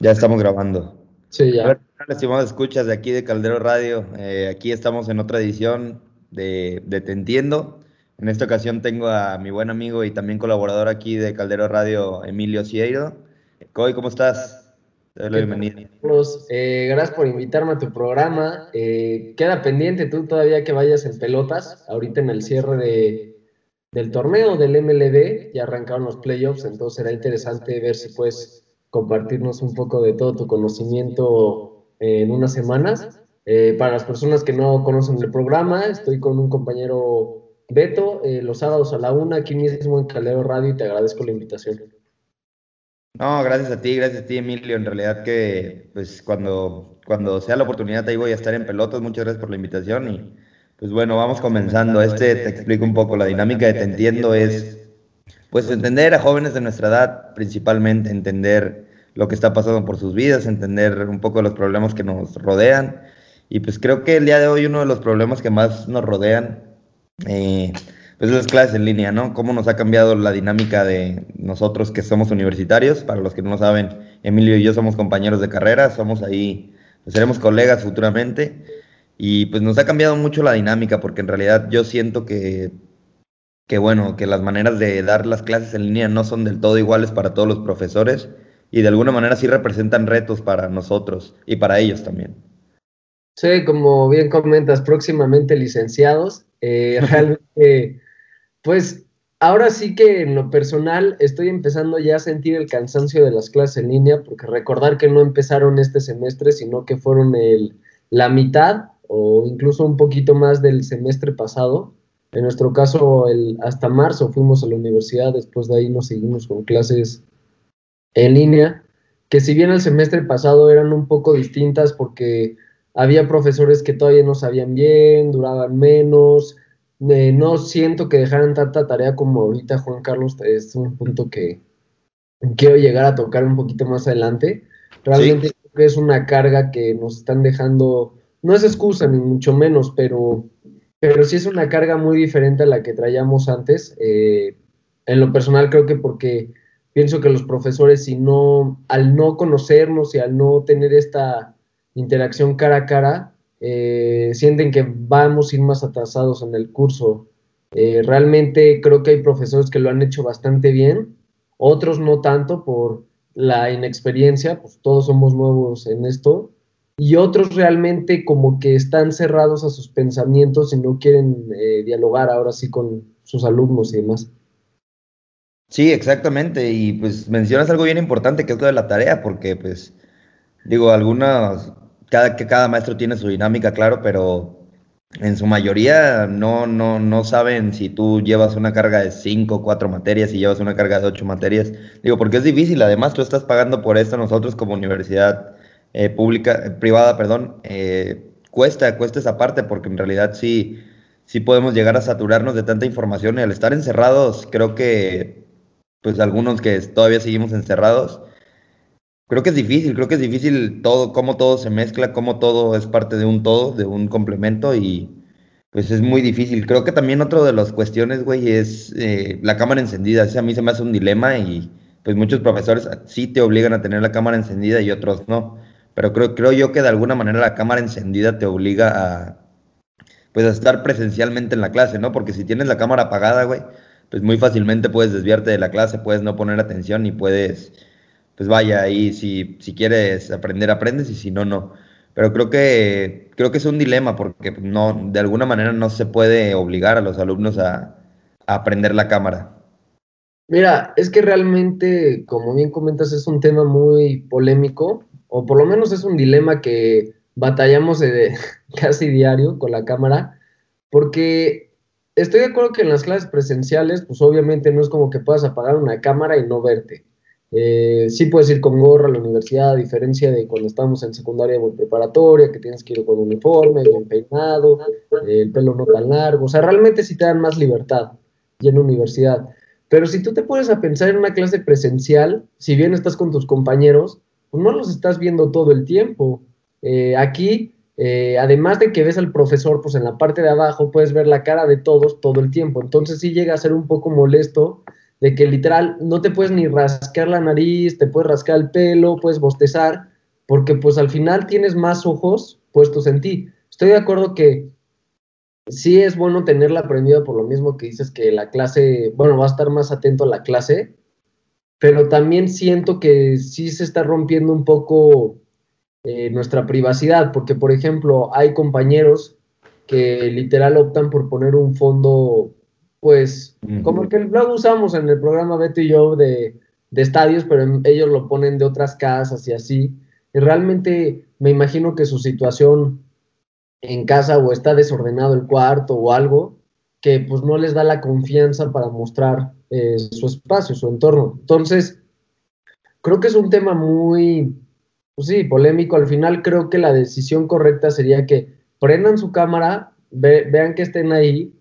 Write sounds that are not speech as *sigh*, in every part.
Ya estamos grabando. Sí, ya. estimados escuchas de aquí de Caldero Radio, eh, aquí estamos en otra edición de, de, Te Entiendo. En esta ocasión tengo a mi buen amigo y también colaborador aquí de Caldero Radio, Emilio Cieiro. Coy, ¿cómo estás? Te doy la bienvenida. Eh, gracias por invitarme a tu programa. Eh, queda pendiente tú todavía que vayas en pelotas, ahorita en el cierre de, del torneo del MLB, ya arrancaron los playoffs, entonces será interesante ver si puedes compartirnos un poco de todo tu conocimiento en unas semanas. Eh, para las personas que no conocen el programa, estoy con un compañero Beto eh, los sábados a la una aquí mismo en Calero Radio y te agradezco la invitación. No, gracias a ti, gracias a ti Emilio. En realidad que pues cuando, cuando sea la oportunidad ahí voy a estar en pelotas. Muchas gracias por la invitación y pues bueno, vamos comenzando. Este te explico un poco la dinámica de Te Entiendo es pues entender a jóvenes de nuestra edad, principalmente entender lo que está pasando por sus vidas, entender un poco los problemas que nos rodean. Y pues creo que el día de hoy uno de los problemas que más nos rodean, eh, pues es las clases en línea, ¿no? Cómo nos ha cambiado la dinámica de nosotros que somos universitarios. Para los que no saben, Emilio y yo somos compañeros de carrera, somos ahí, pues seremos colegas futuramente. Y pues nos ha cambiado mucho la dinámica porque en realidad yo siento que, que bueno, que las maneras de dar las clases en línea no son del todo iguales para todos los profesores y de alguna manera sí representan retos para nosotros y para ellos también. Sí, como bien comentas, próximamente licenciados. Eh, *laughs* realmente, pues ahora sí que en lo personal estoy empezando ya a sentir el cansancio de las clases en línea, porque recordar que no empezaron este semestre, sino que fueron el, la mitad o incluso un poquito más del semestre pasado. En nuestro caso, el, hasta marzo fuimos a la universidad, después de ahí nos seguimos con clases en línea, que si bien el semestre pasado eran un poco distintas porque había profesores que todavía no sabían bien, duraban menos, eh, no siento que dejaran tanta tarea como ahorita Juan Carlos, es un punto que quiero llegar a tocar un poquito más adelante. Realmente creo que es una carga que nos están dejando, no es excusa ni mucho menos, pero, pero sí es una carga muy diferente a la que traíamos antes. Eh, en lo personal creo que porque pienso que los profesores, si no, al no conocernos y al no tener esta interacción cara a cara, eh, sienten que vamos a ir más atrasados en el curso. Eh, realmente creo que hay profesores que lo han hecho bastante bien, otros no tanto por la inexperiencia, pues todos somos nuevos en esto, y otros realmente como que están cerrados a sus pensamientos y no quieren eh, dialogar ahora sí con sus alumnos y demás. Sí, exactamente. Y pues mencionas algo bien importante que es lo de la tarea, porque pues digo, algunas, cada, que cada maestro tiene su dinámica, claro, pero en su mayoría no, no, no saben si tú llevas una carga de cinco, cuatro materias y llevas una carga de ocho materias. Digo, porque es difícil, además tú estás pagando por esto, nosotros como universidad eh, pública, privada, perdón, eh, cuesta, cuesta esa parte, porque en realidad sí, sí podemos llegar a saturarnos de tanta información y al estar encerrados creo que pues algunos que todavía seguimos encerrados. Creo que es difícil, creo que es difícil todo, cómo todo se mezcla, cómo todo es parte de un todo, de un complemento y pues es muy difícil. Creo que también otra de las cuestiones, güey, es eh, la cámara encendida. a mí se me hace un dilema y pues muchos profesores sí te obligan a tener la cámara encendida y otros no. Pero creo, creo yo que de alguna manera la cámara encendida te obliga a pues a estar presencialmente en la clase, ¿no? Porque si tienes la cámara apagada, güey, pues muy fácilmente puedes desviarte de la clase, puedes no poner atención y puedes, pues vaya, ahí si, si quieres aprender, aprendes y si no, no. Pero creo que, creo que es un dilema porque no, de alguna manera no se puede obligar a los alumnos a, a aprender la cámara. Mira, es que realmente, como bien comentas, es un tema muy polémico, o por lo menos es un dilema que batallamos de, *laughs* casi diario con la cámara, porque estoy de acuerdo que en las clases presenciales, pues obviamente no es como que puedas apagar una cámara y no verte. Eh, sí puedes ir con gorra a la universidad, a diferencia de cuando estamos en secundaria o preparatoria, que tienes que ir con uniforme, bien peinado, el pelo no tan largo. O sea, realmente sí te dan más libertad y en universidad. Pero si tú te pones a pensar en una clase presencial, si bien estás con tus compañeros, pues no los estás viendo todo el tiempo. Eh, aquí eh, además de que ves al profesor, pues en la parte de abajo puedes ver la cara de todos todo el tiempo. Entonces sí llega a ser un poco molesto de que literal no te puedes ni rascar la nariz, te puedes rascar el pelo, puedes bostezar, porque pues al final tienes más ojos puestos en ti. Estoy de acuerdo que sí es bueno tenerla aprendida por lo mismo que dices que la clase, bueno, va a estar más atento a la clase, pero también siento que sí se está rompiendo un poco eh, nuestra privacidad, porque por ejemplo hay compañeros que literal optan por poner un fondo, pues, como el que luego usamos en el programa Beto y yo de, de estadios, pero ellos lo ponen de otras casas y así. Y realmente me imagino que su situación en casa o está desordenado el cuarto o algo, que pues no les da la confianza para mostrar eh, su espacio, su entorno. Entonces, creo que es un tema muy, pues sí, polémico. Al final creo que la decisión correcta sería que prendan su cámara, vean que estén ahí,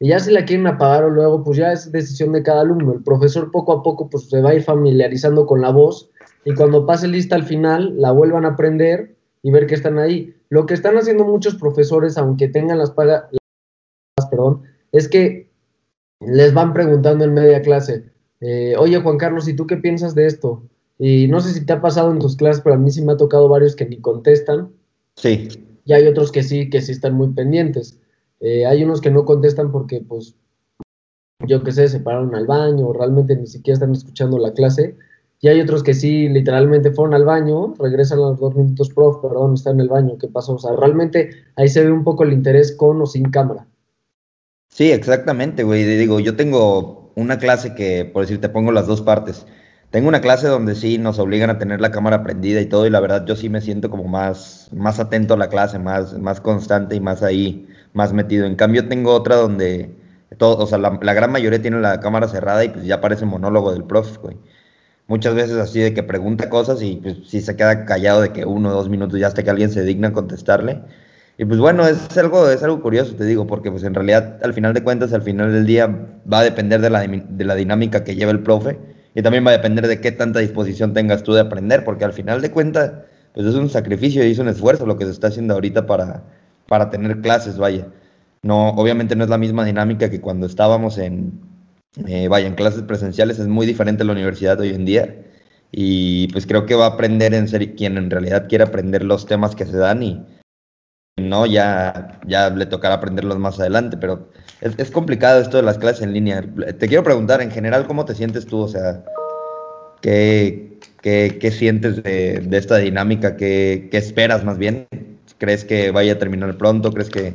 y ya si la quieren apagar o luego, pues ya es decisión de cada alumno. El profesor poco a poco pues se va a ir familiarizando con la voz y cuando pase lista al final la vuelvan a aprender y ver que están ahí. Lo que están haciendo muchos profesores, aunque tengan las pagas, perdón, es que les van preguntando en media clase, eh, oye Juan Carlos, ¿y tú qué piensas de esto? Y no sé si te ha pasado en tus clases, pero a mí sí me ha tocado varios que ni contestan. Sí. Y hay otros que sí, que sí están muy pendientes. Eh, hay unos que no contestan porque, pues, yo qué sé, se pararon al baño o realmente ni siquiera están escuchando la clase. Y hay otros que sí, literalmente fueron al baño, regresan a los dos minutos, prof, perdón, está en el baño, ¿qué pasó? O sea, realmente ahí se ve un poco el interés con o sin cámara. Sí, exactamente, güey. Digo, yo tengo una clase que, por decir, te pongo las dos partes. Tengo una clase donde sí nos obligan a tener la cámara prendida y todo, y la verdad yo sí me siento como más, más atento a la clase, más, más constante y más ahí, más metido. En cambio, tengo otra donde todo, o sea, la, gran mayoría tiene la cámara cerrada y pues ya parece monólogo del prof, güey muchas veces así de que pregunta cosas y pues sí se queda callado de que uno o dos minutos ya hasta que alguien se digna contestarle. Y pues bueno, es algo, es algo curioso, te digo, porque pues en realidad al final de cuentas, al final del día va a depender de la, de la dinámica que lleva el profe y también va a depender de qué tanta disposición tengas tú de aprender, porque al final de cuentas pues es un sacrificio y es un esfuerzo lo que se está haciendo ahorita para, para tener clases, vaya. No, obviamente no es la misma dinámica que cuando estábamos en, eh, vaya, en clases presenciales es muy diferente la universidad hoy en día y pues creo que va a aprender en ser quien en realidad quiere aprender los temas que se dan y no, ya, ya le tocará aprenderlos más adelante, pero es, complicado esto de las clases en línea. Te quiero preguntar, en general, ¿cómo te sientes tú? O sea, ¿qué, qué, sientes de, esta dinámica? ¿Qué, ¿Qué esperas más bien? ¿Crees que vaya a terminar pronto? ¿Crees que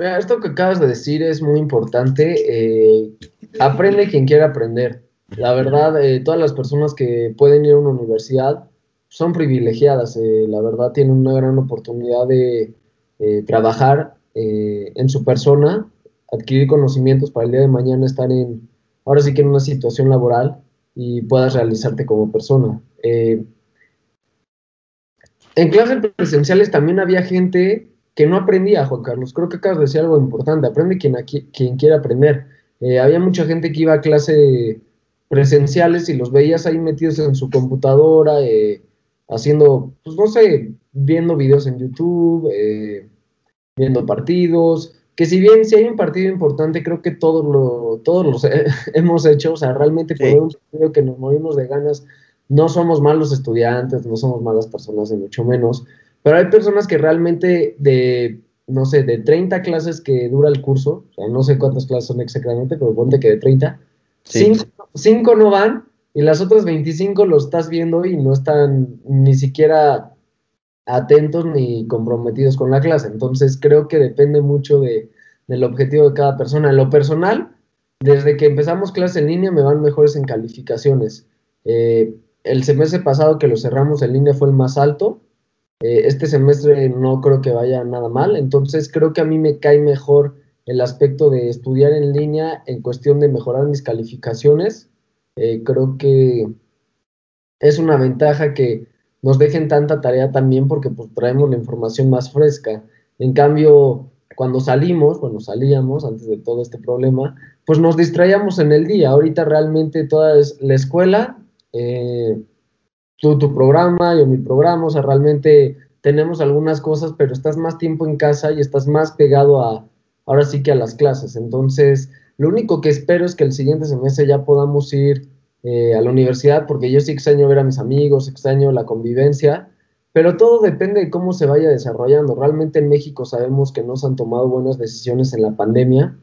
Mira, esto que acabas de decir es muy importante. Eh, aprende quien quiera aprender. La verdad, eh, todas las personas que pueden ir a una universidad son privilegiadas. Eh, la verdad, tienen una gran oportunidad de trabajar en su persona, adquirir conocimientos para el día de mañana estar en, ahora sí que en una situación laboral y puedas realizarte como persona. en clases presenciales también había gente que no aprendía, Juan Carlos. Creo que acabas de decir algo importante. Aprende quien, quien quiera aprender. Eh, había mucha gente que iba a clase presenciales y los veías ahí metidos en su computadora, eh, haciendo, pues no sé, viendo videos en YouTube, eh, viendo partidos. Que si bien si hay un partido importante, creo que todos lo, todos los *laughs* hemos hecho. O sea, realmente por un partido que nos morimos de ganas, no somos malos estudiantes, no somos malas personas, ni mucho menos pero hay personas que realmente de, no sé, de 30 clases que dura el curso, o sea, no sé cuántas clases son exactamente, pero ponte que de 30, 5 no van y las otras 25 lo estás viendo y no están ni siquiera atentos ni comprometidos con la clase. Entonces creo que depende mucho de, del objetivo de cada persona. En lo personal, desde que empezamos clase en línea me van mejores en calificaciones. Eh, el semestre pasado que lo cerramos en línea fue el más alto eh, este semestre no creo que vaya nada mal, entonces creo que a mí me cae mejor el aspecto de estudiar en línea en cuestión de mejorar mis calificaciones. Eh, creo que es una ventaja que nos dejen tanta tarea también porque pues, traemos la información más fresca. En cambio, cuando salimos, bueno, salíamos antes de todo este problema, pues nos distraíamos en el día. Ahorita realmente toda es la escuela, eh, tu, tu programa, yo mi programa, o sea, realmente tenemos algunas cosas, pero estás más tiempo en casa y estás más pegado a, ahora sí que a las clases. Entonces, Lo único que espero es que el siguiente semestre ya podamos ir eh, a la universidad, porque yo sí extraño ver a mis amigos, extraño la convivencia, pero todo depende de cómo se vaya desarrollando. Realmente en México sabemos que no se han tomado buenas decisiones en la pandemia,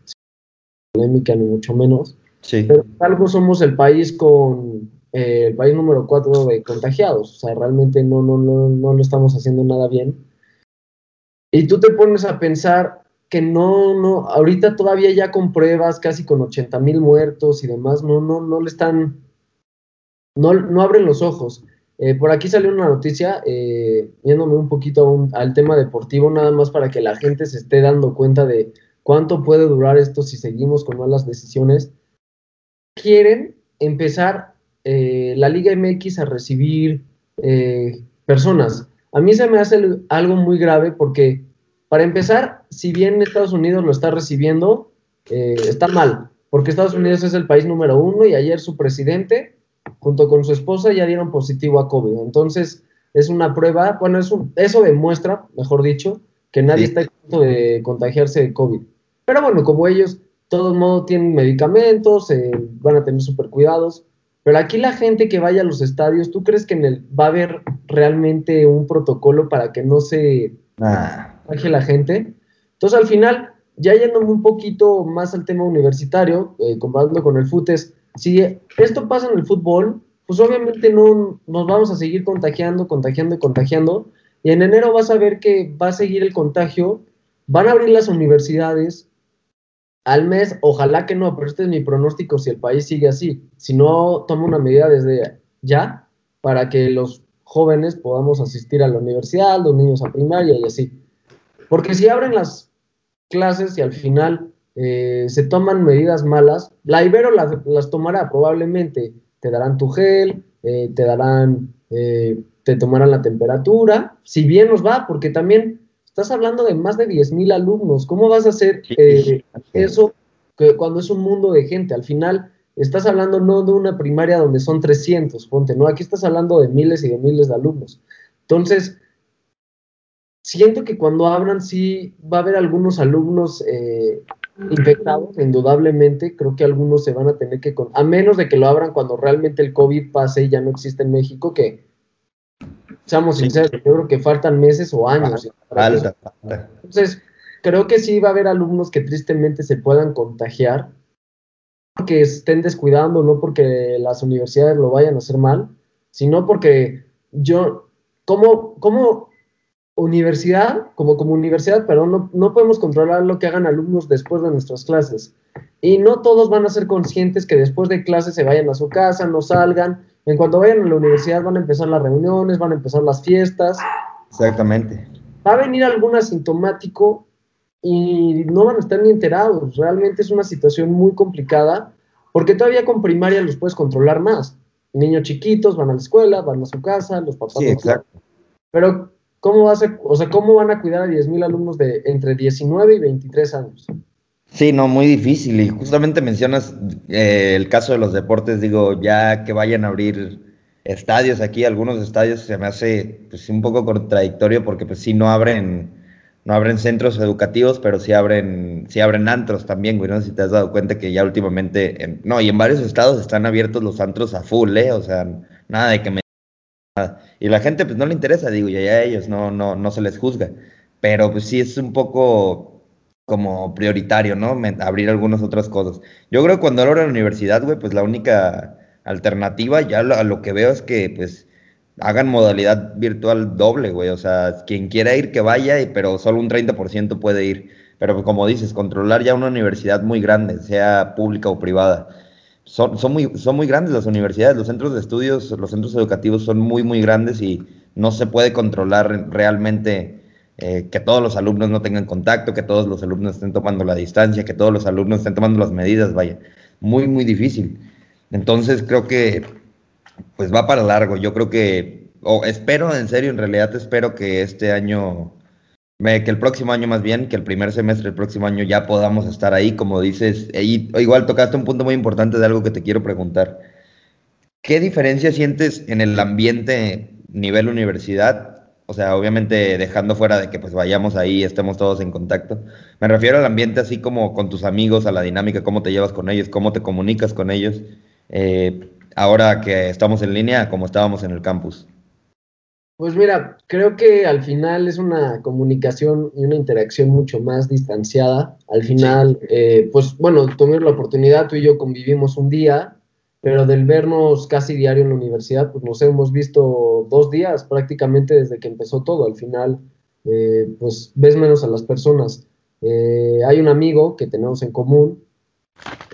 polémica ni mucho menos, sí. pero algo somos el país con eh, el país número cuatro de contagiados, o sea, realmente no, no, no, no lo estamos haciendo nada bien. Y tú te pones a pensar que no, no, ahorita todavía ya con pruebas, casi con 80 mil muertos y demás, no, no, no le están, no, no abren los ojos. Eh, por aquí salió una noticia, eh, yéndome un poquito al tema deportivo, nada más para que la gente se esté dando cuenta de cuánto puede durar esto si seguimos con malas decisiones. Quieren empezar eh, la Liga MX a recibir personas. A mí se me hace algo muy grave porque para empezar, si bien Estados Unidos lo está recibiendo, eh, está mal, porque Estados Unidos es el país número uno y ayer su presidente, junto con su esposa, ya dieron positivo a COVID. Entonces, es una prueba, bueno, eso demuestra, mejor dicho, que nadie está exento de contagiarse de COVID. Pero bueno, como ellos, de todos modos, tienen medicamentos, eh, van a tener super cuidados. Pero aquí la gente que vaya a los estadios, ¿tú crees que en el, va a haber realmente un protocolo para que no se la gente. Entonces, al final, ya yéndome un poquito más al tema universitario, eh, comparándolo con el FUTES, si esto pasa en el fútbol, pues obviamente no nos vamos a seguir contagiando, contagiando y contagiando. Y en enero vas a ver que va a seguir el contagio, van a abrir las universidades al mes, ojalá que no, pero este es mi pronóstico si el país sigue así. Si no, toma una medida desde ya para que los jóvenes podamos asistir a la universidad, los niños a primaria y así. Porque si abren las clases y al final eh, se toman medidas malas, la Ibero las, tomará probablemente. Te darán tu gel, eh, te darán, eh, te tomarán la temperatura, si bien nos va, porque también estás hablando de más de 10.000 alumnos. ¿Cómo vas a hacer eso que cuando es un mundo de gente? Al final estás hablando no de una primaria donde son 300, ponte, no, aquí estás hablando de miles y de miles de alumnos. Entonces, siento que cuando abran sí va a haber algunos alumnos eh, infectados, indudablemente, creo que algunos se van a tener que, a menos de que lo abran cuando realmente el COVID pase y ya no existe en México, que seamos sinceros, yo creo que faltan meses o años. Falta, falta. Entonces, creo que sí va a haber alumnos que tristemente se puedan contagiar, que estén descuidando, no porque las universidades lo vayan a hacer mal, sino porque yo, ¿cómo, cómo universidad, como, como universidad, pero no, no podemos controlar lo que hagan alumnos después de nuestras clases. Y no todos van a ser conscientes que después de clases se vayan a su casa, no salgan. En cuanto vayan a la universidad van a empezar las reuniones, van a empezar las fiestas. Exactamente. Va a venir algún asintomático y no van a estar ni enterados. Realmente es una situación muy complicada porque todavía con primaria los puedes controlar más. Niños chiquitos van a la escuela, van a su casa, los papás. Sí, exacto. Pero ¿Cómo, va o sea, ¿Cómo van a cuidar a 10.000 alumnos de entre 19 y 23 años? Sí, no, muy difícil. Y justamente mencionas eh, el caso de los deportes, digo, ya que vayan a abrir estadios aquí, algunos estadios se me hace pues, un poco contradictorio porque pues sí no abren, no abren centros educativos, pero sí abren, sí abren antros también, güey. No si te has dado cuenta que ya últimamente, no, y en varios estados están abiertos los antros a full, ¿eh? O sea, nada de que me y la gente pues no le interesa, digo, ya a ellos no, no, no se les juzga. Pero pues sí es un poco como prioritario, ¿no? abrir algunas otras cosas. Yo creo que cuando abro la universidad, güey, pues la única alternativa ya a lo que veo es que pues hagan modalidad virtual doble, güey. O sea, quien quiera ir que vaya, pero solo un 30% puede ir. Pero pues, como dices, controlar ya una universidad muy grande, sea pública o privada son, son, muy, son muy grandes las universidades, los centros de estudios, los centros educativos son muy, muy grandes y no se puede controlar realmente eh, que todos los alumnos no tengan contacto, que todos los alumnos estén tomando la distancia, que todos los alumnos estén tomando las medidas, vaya, muy, muy difícil. Entonces creo que pues va para largo, yo creo que, o espero en serio, en realidad espero que este año que el próximo año más bien, que el primer semestre del próximo año ya podamos estar ahí, como dices, igual tocaste un punto muy importante de algo que te quiero preguntar. ¿Qué diferencia sientes en el ambiente nivel universidad o sea, obviamente dejando fuera de que pues vayamos ahí, estemos todos en contacto. Me refiero al ambiente así como con tus amigos, a la dinámica, cómo te llevas con ellos, cómo te comunicas con ellos, eh, ahora que estamos en línea, como estábamos en el campus. Pues mira, creo que al final es una comunicación y una interacción mucho más distanciada. Al final, eh, pues bueno, tomé la oportunidad, tú y yo convivimos un día, pero del vernos casi diario en la universidad, pues nos hemos visto dos días prácticamente desde que empezó todo. Al final, eh, pues ves menos a las personas. Eh, hay un amigo que tenemos en común,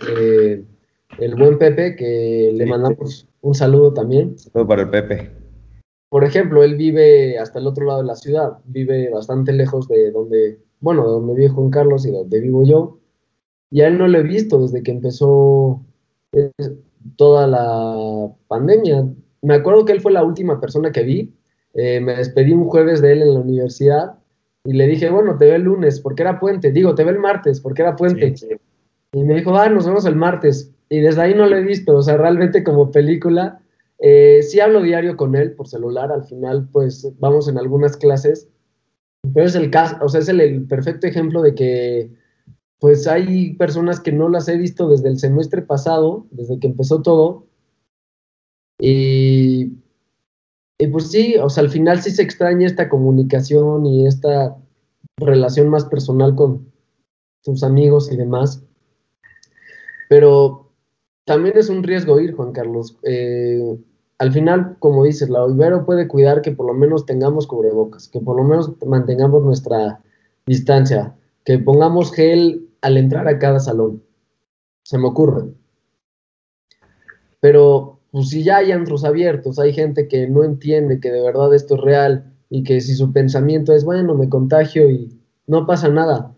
el buen Pepe, que le mandamos un saludo también. Saludo para el Pepe por ejemplo, él vive hasta el otro lado de la ciudad, vive bastante lejos de donde, bueno, de donde vive Juan Carlos y donde vivo yo. Y a él no lo he visto desde que empezó eh, toda la pandemia. Me acuerdo que él fue la última persona que vi. Eh, me despedí un jueves de él en la universidad y le dije, bueno, te veo el lunes porque era puente. Digo, te veo el martes porque era puente. Y me dijo, ah, nos vemos el martes. Y desde ahí no lo he visto. O sea, realmente como película eh, sí hablo diario con él por celular, al final pues vamos en algunas clases, pero es el caso, o sea, es el, perfecto ejemplo de que pues hay personas que no las he visto desde el semestre pasado, desde que empezó todo, y, y pues sí, o sea, al final sí se extraña esta comunicación y esta relación más personal con tus amigos y demás, pero también es un riesgo ir, Juan Carlos. Eh, al final, como dices, la Ibero puede cuidar que por lo menos tengamos cubrebocas, que por lo menos mantengamos nuestra distancia, que pongamos gel al entrar a cada salón. Se me ocurre. Pero pues si ya hay antros abiertos, hay gente que no entiende que de verdad esto es real y que si su pensamiento es, bueno, me contagio y no pasa nada.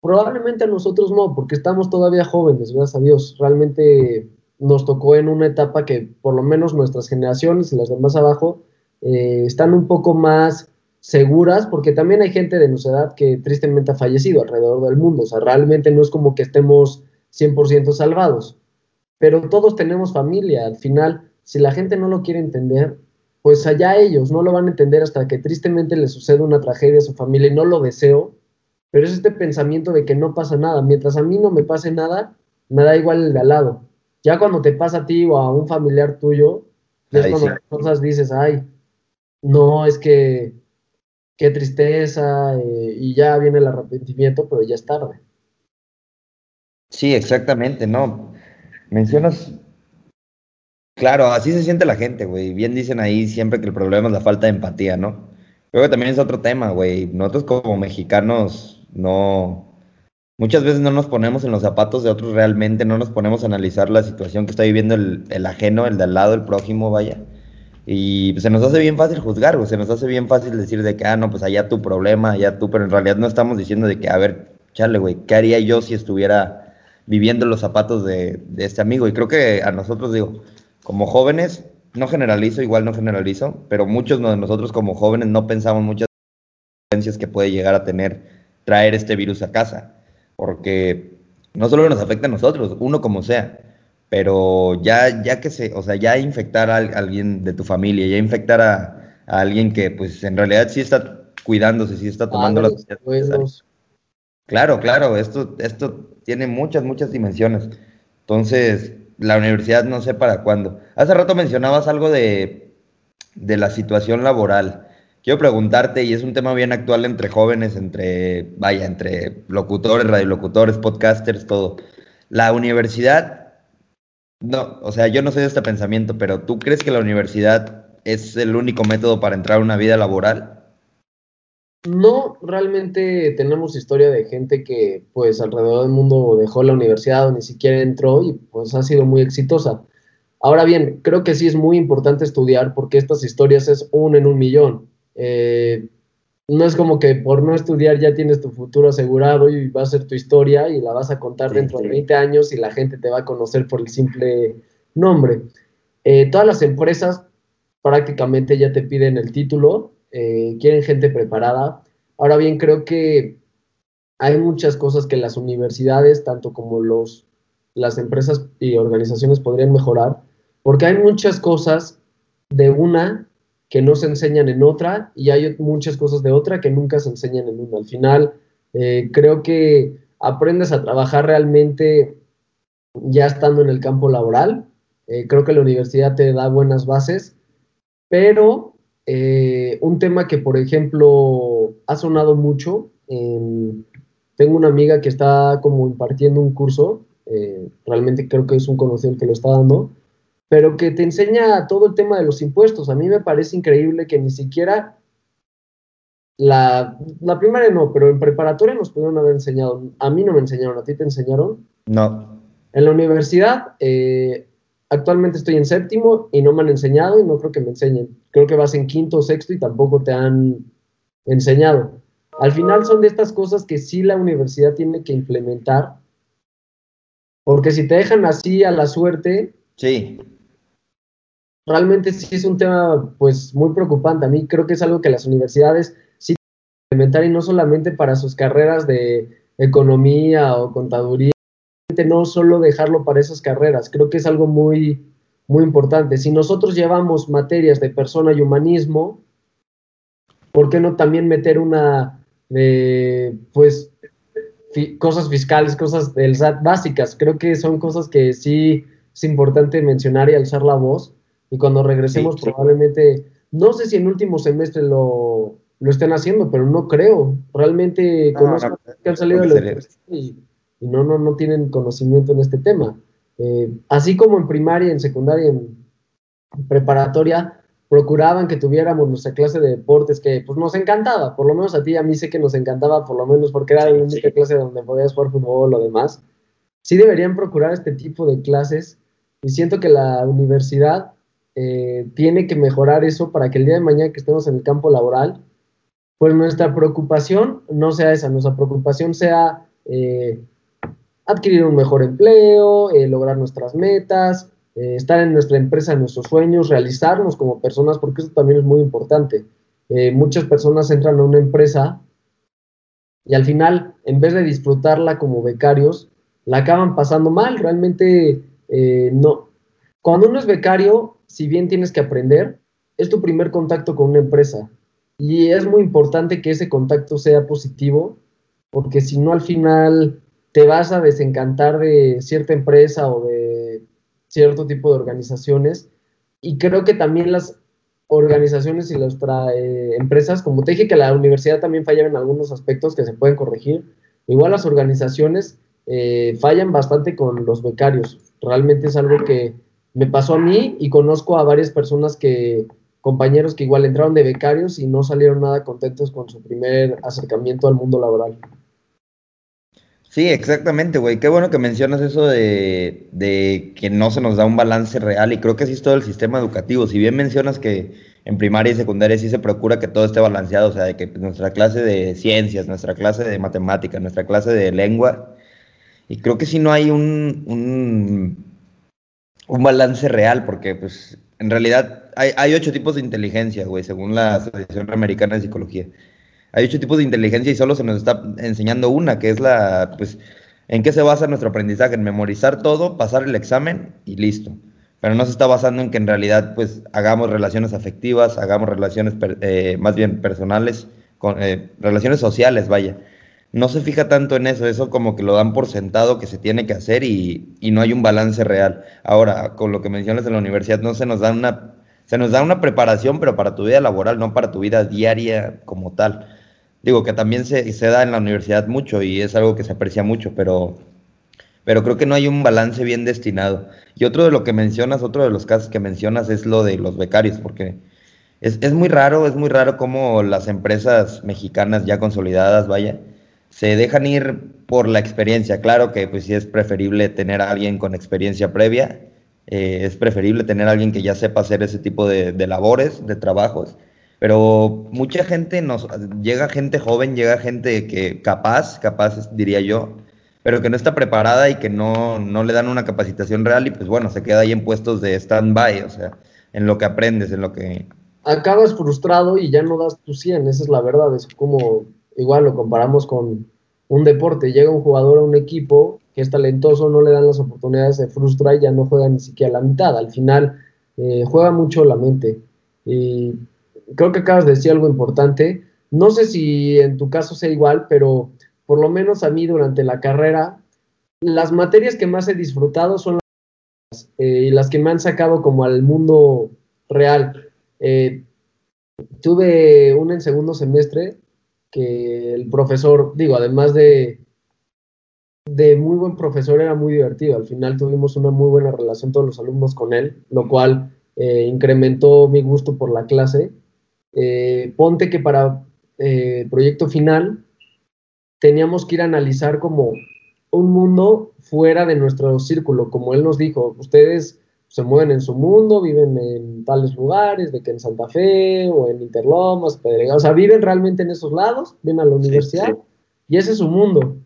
Probablemente a nosotros no, porque estamos todavía jóvenes, gracias a Dios. Realmente nos tocó en una etapa que por lo menos nuestras generaciones y las demás abajo eh, están un poco más seguras, porque también hay gente de nuestra edad que tristemente ha fallecido alrededor del mundo, o sea, realmente no es como que estemos 100% salvados, pero todos tenemos familia, al final, si la gente no lo quiere entender, pues allá ellos no lo van a entender hasta que tristemente les suceda una tragedia a su familia y no lo deseo, pero es este pensamiento de que no pasa nada, mientras a mí no me pase nada, me da igual el de al lado, ya cuando te pasa a ti o a un familiar tuyo, es cuando las cosas dices, ay, no, es que qué tristeza, eh, y ya viene el arrepentimiento, pero ya es tarde. Sí, exactamente, ¿no? Mencionas, claro, así se siente la gente, güey. Bien dicen ahí siempre que el problema es la falta de empatía, ¿no? Creo que también es otro tema, güey. Nosotros como mexicanos no, muchas veces no nos ponemos en los zapatos de otros realmente, no nos ponemos a analizar la situación que está viviendo el, ajeno, el de al lado, el prójimo, vaya. Y pues, se nos hace bien fácil juzgar, o se nos hace bien fácil decir de que, ah, no, pues allá tu problema, allá tú, pero en realidad no estamos diciendo de que, a ver, chale, güey, ¿qué haría yo si estuviera viviendo los zapatos de, de este amigo? Y creo que a nosotros, digo, como jóvenes, no generalizo, igual no generalizo, pero muchos de nosotros como jóvenes no pensamos muchas consecuencias que puede llegar a tener traer este virus a casa porque no solo nos afecta a nosotros, uno como sea, pero ya, ya que se, o sea, ya infectar a alguien de tu familia, ya infectar a, alguien que pues en realidad sí está cuidándose, sí está tomando las medidas Claro, claro, esto, esto tiene muchas, muchas dimensiones. Entonces, la universidad no sé para cuándo. Hace rato mencionabas algo de, de la situación laboral quiero preguntarte, y es un tema bien actual entre jóvenes, entre, vaya, entre locutores, radiolocutores, podcasters, todo. La universidad, no, o sea, yo no sé de este pensamiento, pero ¿tú crees que la universidad es el único método para entrar a una vida laboral? No, realmente tenemos historia de gente que pues alrededor del mundo dejó la universidad o ni siquiera entró y pues ha sido muy exitosa. Ahora bien, creo que sí es muy importante estudiar porque estas historias es un en un millón. Eh, no es como que por no estudiar ya tienes tu futuro asegurado y va a ser tu historia y la vas a contar dentro de 20 años y la gente te va a conocer por el simple nombre. Eh, todas las empresas prácticamente ya te piden el título, eh, quieren gente preparada. Ahora bien, creo que hay muchas cosas que las universidades, tanto como los, las empresas y organizaciones podrían mejorar, porque hay muchas cosas de una que no se enseñan en otra y hay muchas cosas de otra que nunca se enseñan en una. Al final, eh, creo que aprendes a trabajar realmente ya estando en el campo laboral. Eh, creo que la universidad te da buenas bases, pero eh, un tema que, por ejemplo, ha sonado mucho, tengo una amiga que está como impartiendo un curso, realmente creo que es un conocido el que lo está dando, pero que te enseña todo el tema de los impuestos. A mí me parece increíble que ni siquiera la, la primaria no, pero en preparatoria nos pudieron haber enseñado. A mí no me enseñaron, ¿a ti te enseñaron? No. En la universidad, eh, actualmente estoy en séptimo y no me han enseñado y no creo que me enseñen. Creo que vas en quinto o sexto y tampoco te han enseñado. Al final son de estas cosas que sí la universidad tiene que implementar, porque si te dejan así a la suerte, sí realmente sí es un tema pues muy preocupante. A mí creo que es algo que las universidades sí tienen que implementar y no solamente para sus carreras de economía o contaduría, no solo dejarlo para esas carreras. Creo que es algo muy muy importante. Si nosotros llevamos materias de persona y humanismo, ¿por qué no también meter una de pues cosas fiscales, cosas del SAT básicas? Creo que son cosas que sí es importante mencionar y alzar la voz y cuando regresemos probablemente, no sé si en último semestre lo, lo estén haciendo, pero no creo. Realmente conozco que han salido de la y, y, no, no, no tienen conocimiento en este tema. Eh, así como en primaria, en secundaria, en preparatoria, procuraban que tuviéramos nuestra clase de deportes, que pues nos encantaba, por lo menos a ti, a mí sé que nos encantaba, por lo menos porque era la única clase donde podías jugar fútbol o demás. Sí deberían procurar este tipo de clases y siento que la universidad eh, tiene que mejorar eso para que el día de mañana que estemos en el campo laboral, pues nuestra preocupación no sea esa, nuestra preocupación sea eh, adquirir un mejor empleo, eh, lograr nuestras metas, estar en nuestra empresa, en nuestros sueños, realizarnos como personas, porque eso también es muy importante. muchas personas entran a una empresa y al final, en vez de disfrutarla como becarios, la acaban pasando mal. Realmente no. Cuando uno es becario, si bien tienes que aprender, es tu primer contacto con una empresa. Y es muy importante que ese contacto sea positivo, porque si no al final te vas a desencantar de cierta empresa o de cierto tipo de organizaciones. Y creo que también las organizaciones y las eh, empresas, como te dije que la universidad también falla en algunos aspectos que se pueden corregir, igual las organizaciones eh, fallan bastante con los becarios. Realmente es algo que me pasó a mí y conozco a varias personas que, compañeros que igual entraron de becarios y no salieron nada contentos con su primer acercamiento al mundo laboral. Sí, exactamente, güey. Qué bueno que mencionas eso de, de, que no se nos da un balance real y creo que así es todo el sistema educativo. Si bien mencionas que en primaria y secundaria sí se procura que todo esté balanceado, o sea, de que nuestra clase de ciencias, nuestra clase de matemáticas, nuestra clase de lengua, y creo que si no hay un un balance real, porque pues en realidad hay, ocho tipos de inteligencia, güey, según la Asociación Americana de Psicología. Hay ocho tipos de inteligencia y solo se nos está enseñando una, que es la, pues, ¿en qué se basa nuestro aprendizaje? En memorizar todo, pasar el examen y listo. Pero no se está basando en que en realidad, pues, hagamos relaciones afectivas, hagamos relaciones, eh, más bien personales, con, eh, relaciones sociales, vaya no se fija tanto en eso, eso como que lo dan por sentado que se tiene que hacer y, no hay un balance real. Ahora, con lo que mencionas en la universidad, no se nos da una, se nos da una preparación, pero para tu vida laboral, no para tu vida diaria como tal. Digo que también se, se da en la universidad mucho y es algo que se aprecia mucho, pero, pero creo que no hay un balance bien destinado. Y otro de lo que mencionas, otro de los casos que mencionas es lo de los becarios, porque es, es muy raro, es muy raro cómo las empresas mexicanas ya consolidadas, vaya, se dejan ir por la experiencia. Claro que pues sí es preferible tener a alguien con experiencia previa, eh, es preferible tener a alguien que ya sepa hacer ese tipo de, labores, de trabajos, pero mucha gente nos llega gente joven, llega gente que capaz, capaz diría yo, pero que no está preparada y que no, no le dan una capacitación real y pues bueno, se queda ahí en puestos de stand-by, o sea, en lo que aprendes, en lo que... Acabas frustrado y ya no das tu 100, esa es la verdad, es como igual lo comparamos con un deporte, llega un jugador a un equipo que es talentoso, no le dan las oportunidades, se frustra y ya no juega ni siquiera la mitad. Al final eh, juega mucho la mente. Y creo que acabas de decir algo importante. No sé si en tu caso sea igual, pero por lo menos a mí durante la carrera, las materias que más he disfrutado son las eh, que me han sacado como al mundo real. Eh, tuve una en segundo semestre que el profesor, digo, además de, de muy buen profesor, era muy divertido. Al final tuvimos una muy buena relación todos los alumnos con él, lo cual eh, incrementó mi gusto por la clase. Eh, ponte que para eh, proyecto final teníamos que ir a analizar como un mundo fuera de nuestro círculo, como él nos dijo, ustedes se mueven en su mundo, viven en tales lugares, de que en Santa Fe o en Interlomas, Pedregal, o sea, viven realmente en esos lados, vienen a la universidad y ese es su mundo.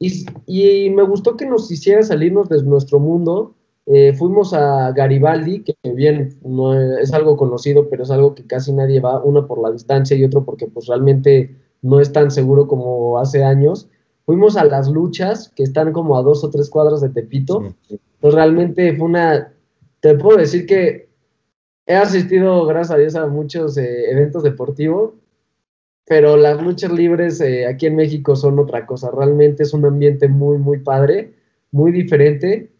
Y, y, me gustó que nos hiciera salirnos de nuestro mundo eh, fuimos a Garibaldi, que bien no es algo conocido, pero es algo que casi nadie va, uno por la distancia y otro porque pues realmente no es tan seguro como hace años. Fuimos a las luchas, que están como a dos o tres cuadras de Tepito. Pues realmente fue una, te puedo decir que he asistido, gracias a Dios, a muchos eh, eventos deportivos, pero las luchas libres eh, aquí en México son otra cosa. Realmente es un ambiente muy, muy padre, muy diferente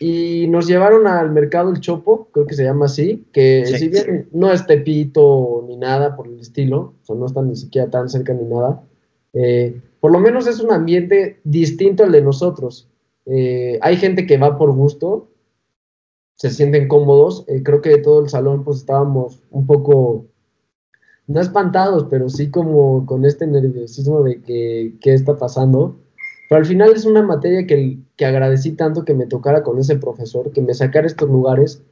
y nos llevaron al mercado El Chopo, creo que se llama así, que si bien no es Tepito ni nada por el estilo, o sea, no está ni siquiera tan cerca ni nada, eh, por lo menos es un ambiente distinto al de nosotros. Eh, hay gente que va por gusto, se sienten cómodos, eh, creo que todo el salón pues estábamos un poco, no espantados, pero sí como con este nerviosismo de que qué está pasando. Pero al final es una materia que, que agradecí tanto que me tocara con ese profesor, que me sacara estos lugares,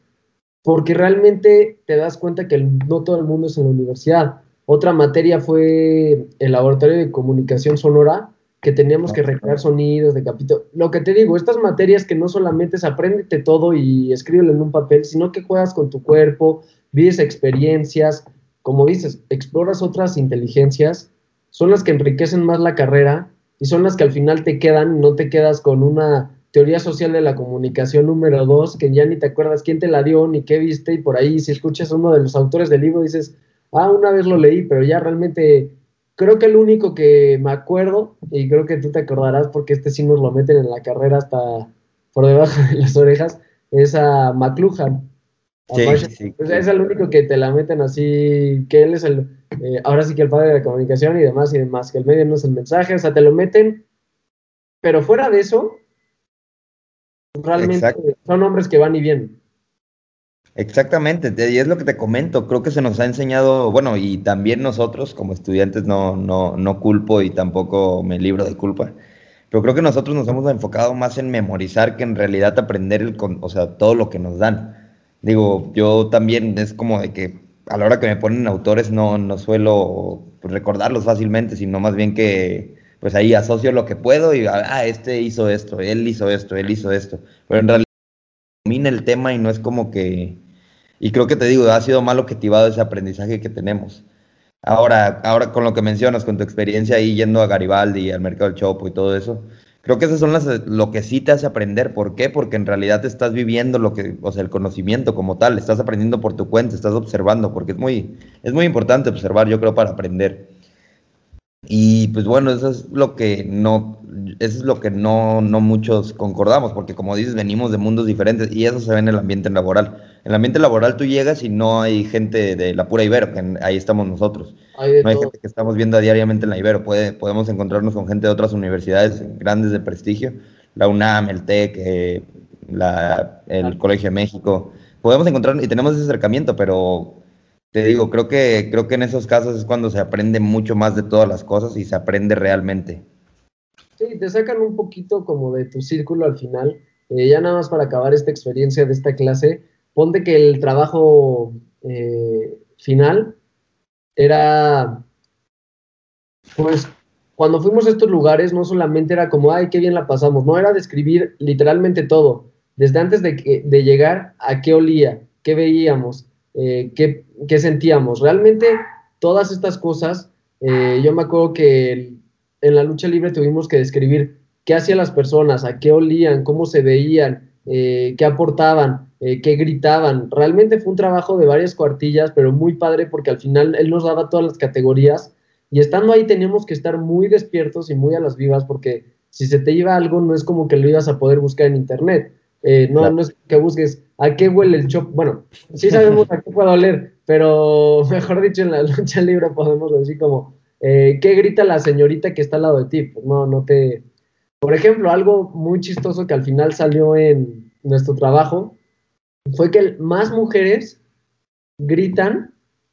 porque realmente te das cuenta que no todo el mundo es en la universidad. Otra materia fue el laboratorio de comunicación sonora, que teníamos que recrear sonidos de capítulo. Lo que te digo, estas materias que no solamente es apréndete todo y escríbelo en un papel, sino que juegas con tu cuerpo, vives experiencias, como dices, exploras otras inteligencias, son las que enriquecen más la carrera y son las que al final te quedan, no te quedas con una teoría social de la comunicación número dos, que ya ni te acuerdas quién te la dio ni qué viste, y por ahí si escuchas uno de los autores del libro dices, ah, una vez lo leí, pero ya realmente creo que el único que me acuerdo, y creo que tú te acordarás porque este sí nos lo meten en la carrera hasta por debajo de las orejas, es a McLuhan. Sí, sí, es el único que te la meten así, que él es el, eh, ahora sí que el padre de la comunicación y demás y demás, que el medio no es el mensaje, o sea, te lo meten, pero fuera de eso, realmente son hombres que van y vienen. Exactamente, y es lo que te comento, creo que se nos ha enseñado, bueno, y también nosotros como estudiantes no, no, no culpo y tampoco me libro de culpa, pero creo que nosotros nos hemos enfocado más en memorizar que en realidad aprender el, o sea, todo lo que nos dan. Digo, yo también es como de que a la hora que me ponen autores no, no suelo recordarlos fácilmente, sino más bien que pues ahí asocio lo que puedo y, ah, este hizo esto, él hizo esto, él hizo esto. Pero en realidad domina el tema y no es como que... Y creo que te digo, ha sido mal objetivado ese aprendizaje que tenemos. Ahora, ahora con lo que mencionas, con tu experiencia ahí yendo a Garibaldi, al mercado del Chopo y todo eso, Creo que esas son las lo que sí te hace aprender. ¿Por qué? Porque en realidad te estás viviendo lo que, o sea, el conocimiento como tal, estás aprendiendo por tu cuenta, estás observando, porque es muy, es muy importante observar, yo creo, para aprender. Y pues bueno, eso es lo que no, eso es lo que no, no muchos concordamos, porque como dices, venimos de mundos diferentes y eso se ve en el ambiente laboral. En el ambiente laboral tú llegas y no hay gente de la pura Ibero, que ahí estamos nosotros. no hay gente que estamos viendo diariamente en la Ibero. Puede, podemos encontrarnos con gente de otras universidades grandes de prestigio, la UNAM, el TEC, eh, la, el Colegio de México. Podemos encontrar y tenemos ese acercamiento, pero te digo, creo que, creo que en esos casos es cuando se aprende mucho más de todas las cosas y se aprende realmente. Sí, te sacan un poquito como de tu círculo al final. Eh, ya nada más para acabar esta experiencia de esta clase, ponte que el trabajo eh, final era, pues, cuando fuimos a estos lugares, no solamente era como, ay, qué bien la pasamos, no, era describir literalmente todo, desde antes de, que, de llegar a qué olía, qué veíamos, eh, qué, qué, sentíamos. Realmente todas estas cosas, yo me acuerdo que en la lucha libre tuvimos que describir qué hacían las personas, a qué olían, cómo se veían, eh, qué aportaban. Eh, que gritaban. Realmente fue un trabajo de varias cuartillas, pero muy padre porque al final él nos daba todas las categorías y estando ahí teníamos que estar muy despiertos y muy a las vivas porque si se te iba algo no es como que lo ibas a poder buscar en internet. Eh, no, no es que busques a qué huele el chop. Bueno, sí sabemos a qué puede oler, pero *laughs* mejor dicho, en la lucha libre podemos decir como, eh, ¿qué grita la señorita que está al lado de ti? Pues no, no te... Por ejemplo, algo muy chistoso que al final salió en nuestro trabajo fue que más mujeres gritan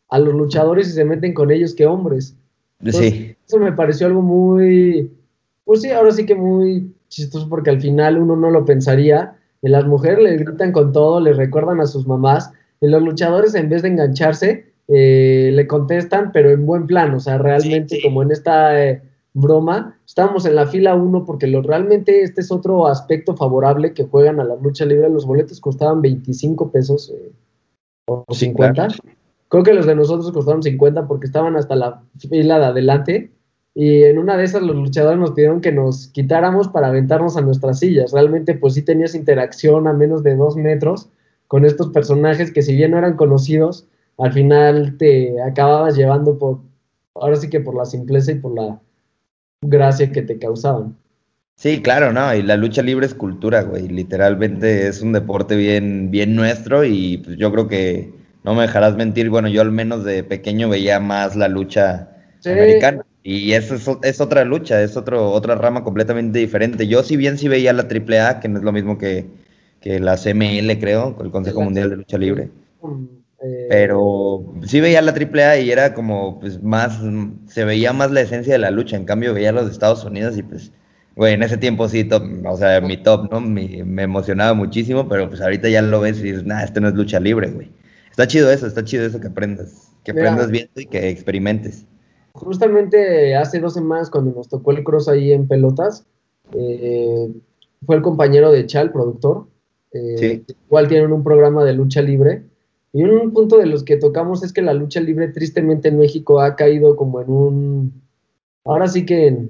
a los luchadores y se meten con ellos que hombres. sí. Eso me pareció algo muy, pues sí, ahora sí que muy chistoso porque al final uno no lo pensaría. Y las mujeres le gritan con todo, le recuerdan a sus mamás. Y los luchadores en vez de engancharse, eh, le contestan, pero en buen plan. O sea, realmente como en esta eh, broma, estábamos en la fila 1 porque lo, realmente este es otro aspecto favorable que juegan a la lucha libre. Los boletos costaban 25 pesos eh, o 50. Creo que los de nosotros costaron 50 porque estaban hasta la fila de adelante. Y en una de esas los luchadores nos pidieron que nos quitáramos para aventarnos a nuestras sillas. Realmente pues sí tenías interacción a menos de dos metros con estos personajes que si bien no eran conocidos, al final te acababas llevando por, ahora sí que por la simpleza y por la gracia que te causaban. Sí, claro, ¿no? Y la lucha libre es cultura, güey. Literalmente es un deporte bien, bien nuestro y pues yo creo que no me dejarás mentir. Bueno, yo al menos de pequeño veía más la lucha americana. Y eso es, otra lucha, es otro, otra rama completamente diferente. Yo si bien sí veía la AAA, que no es lo mismo que, que la CML, creo, el Consejo Mundial de Lucha Libre. Eh, pero sí veía la AAA y era como, pues, más, se veía más la esencia de la lucha. En cambio, veía los de Estados Unidos y, pues, güey, en ese tiempo sí, top, o sea, mi top, ¿no? me emocionaba muchísimo, pero pues ahorita ya lo ves y dices, nah, esto no es lucha libre, güey. Está chido eso, está chido eso que aprendas, que aprendas viendo y que experimentes. Justamente hace dos semanas cuando nos tocó el cross ahí en pelotas, eh, fue el compañero de Chal, productor, eh, igual tienen un programa de lucha libre y un punto de los que tocamos es que la lucha libre tristemente en México ha caído como en un, ahora sí que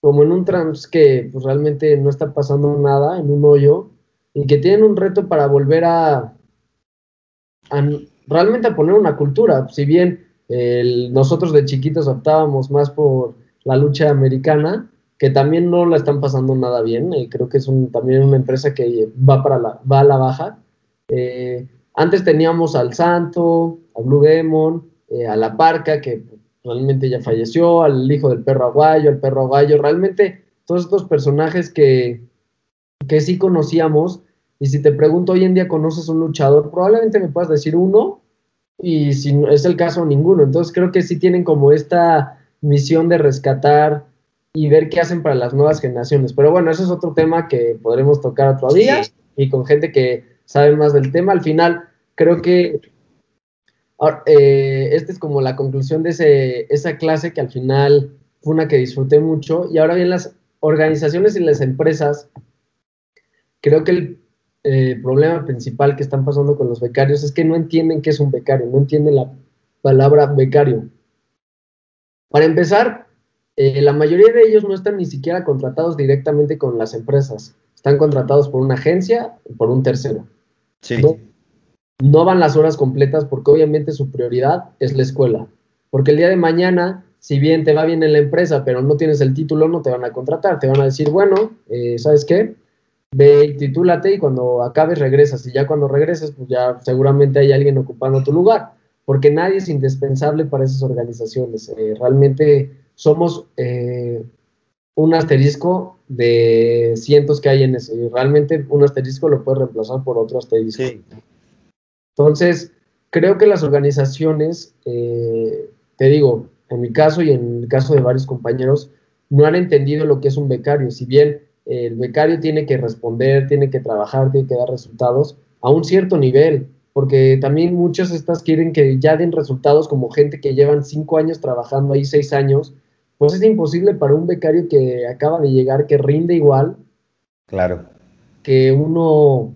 como en un trans que pues realmente no está pasando nada, en un hoyo, y que tienen un reto para volver a, realmente a poner una cultura. Si bien nosotros de chiquitos optábamos más por la lucha americana, que también no la están pasando nada bien, y creo que es también una empresa que va, para la, va a la baja. Eh, antes teníamos al Santo, a Blue Demon, eh, a La Parca, que realmente ya falleció, al hijo del perro aguayo, al perro aguayo, realmente todos estos personajes que, que sí conocíamos. Y si te pregunto hoy en día conoces un luchador, probablemente me puedas decir uno, y si no es el caso, ninguno. Entonces creo que sí tienen como esta misión de rescatar y ver qué hacen para las nuevas generaciones. Pero bueno, ese es otro tema que podremos tocar otro día y con gente que saben más del tema. Al final, creo que eh, esta es como la conclusión de ese, esa clase que al final fue una que disfruté mucho. Y ahora bien, las organizaciones y las empresas, creo que el eh, problema principal que están pasando con los becarios es que no entienden qué es un becario, no entienden la palabra becario. Para empezar, eh, la mayoría de ellos no están ni siquiera contratados directamente con las empresas, están contratados por una agencia, por un tercero. No, van las horas completas porque obviamente su prioridad es la escuela. Porque el día de mañana, si bien te va bien en la empresa, pero no tienes el título, no te van a contratar. Te van a decir, bueno, eh, ¿sabes qué? Ve y titúlate y cuando acabes regresas. Y ya cuando regreses, pues ya seguramente hay alguien ocupando tu lugar. Porque nadie es indispensable para esas organizaciones. Eh, realmente somos eh, un asterisco de cientos que hay en ese. Y realmente un asterisco lo puede reemplazar por otro asterisco. Entonces, creo que las organizaciones, eh, te digo, en mi caso y en el caso de varios compañeros, no han entendido lo que es un becario. Si bien el becario tiene que responder, tiene que trabajar, tiene que dar resultados a un cierto nivel, porque también muchos estas quieren que ya den resultados como gente que llevan cinco años trabajando ahí, seis años, pues es imposible para un becario que acaba de llegar, que rinde igual. Claro. Que uno,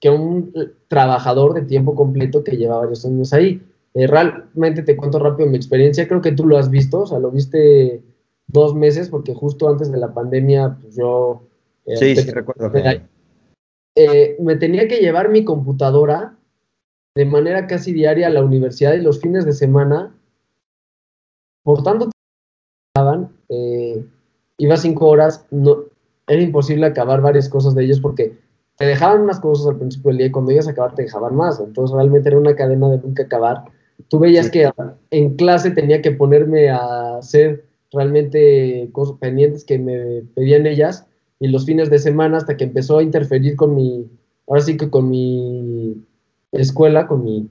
que un trabajador de tiempo completo que lleva varios años ahí. Eh, realmente te cuento rápido mi experiencia, creo que tú lo has visto, o sea, lo viste dos meses, porque justo antes de la pandemia, pues yo... Eh, sí, sí, recuerdo. eh, me tenía que llevar mi computadora de manera casi diaria a la universidad y los fines de semana. Por tanto, eh, iba cinco horas, no, era imposible acabar varias cosas de ellos porque te dejaban unas cosas al principio del día y cuando ibas a acabar te dejaban más. Entonces realmente era una cadena de nunca acabar. Tú veías que en clase tenía que ponerme a hacer realmente cosas pendientes que me pedían ellas y los fines de semana hasta que empezó a interferir con mi, ahora sí que con mi escuela, con mi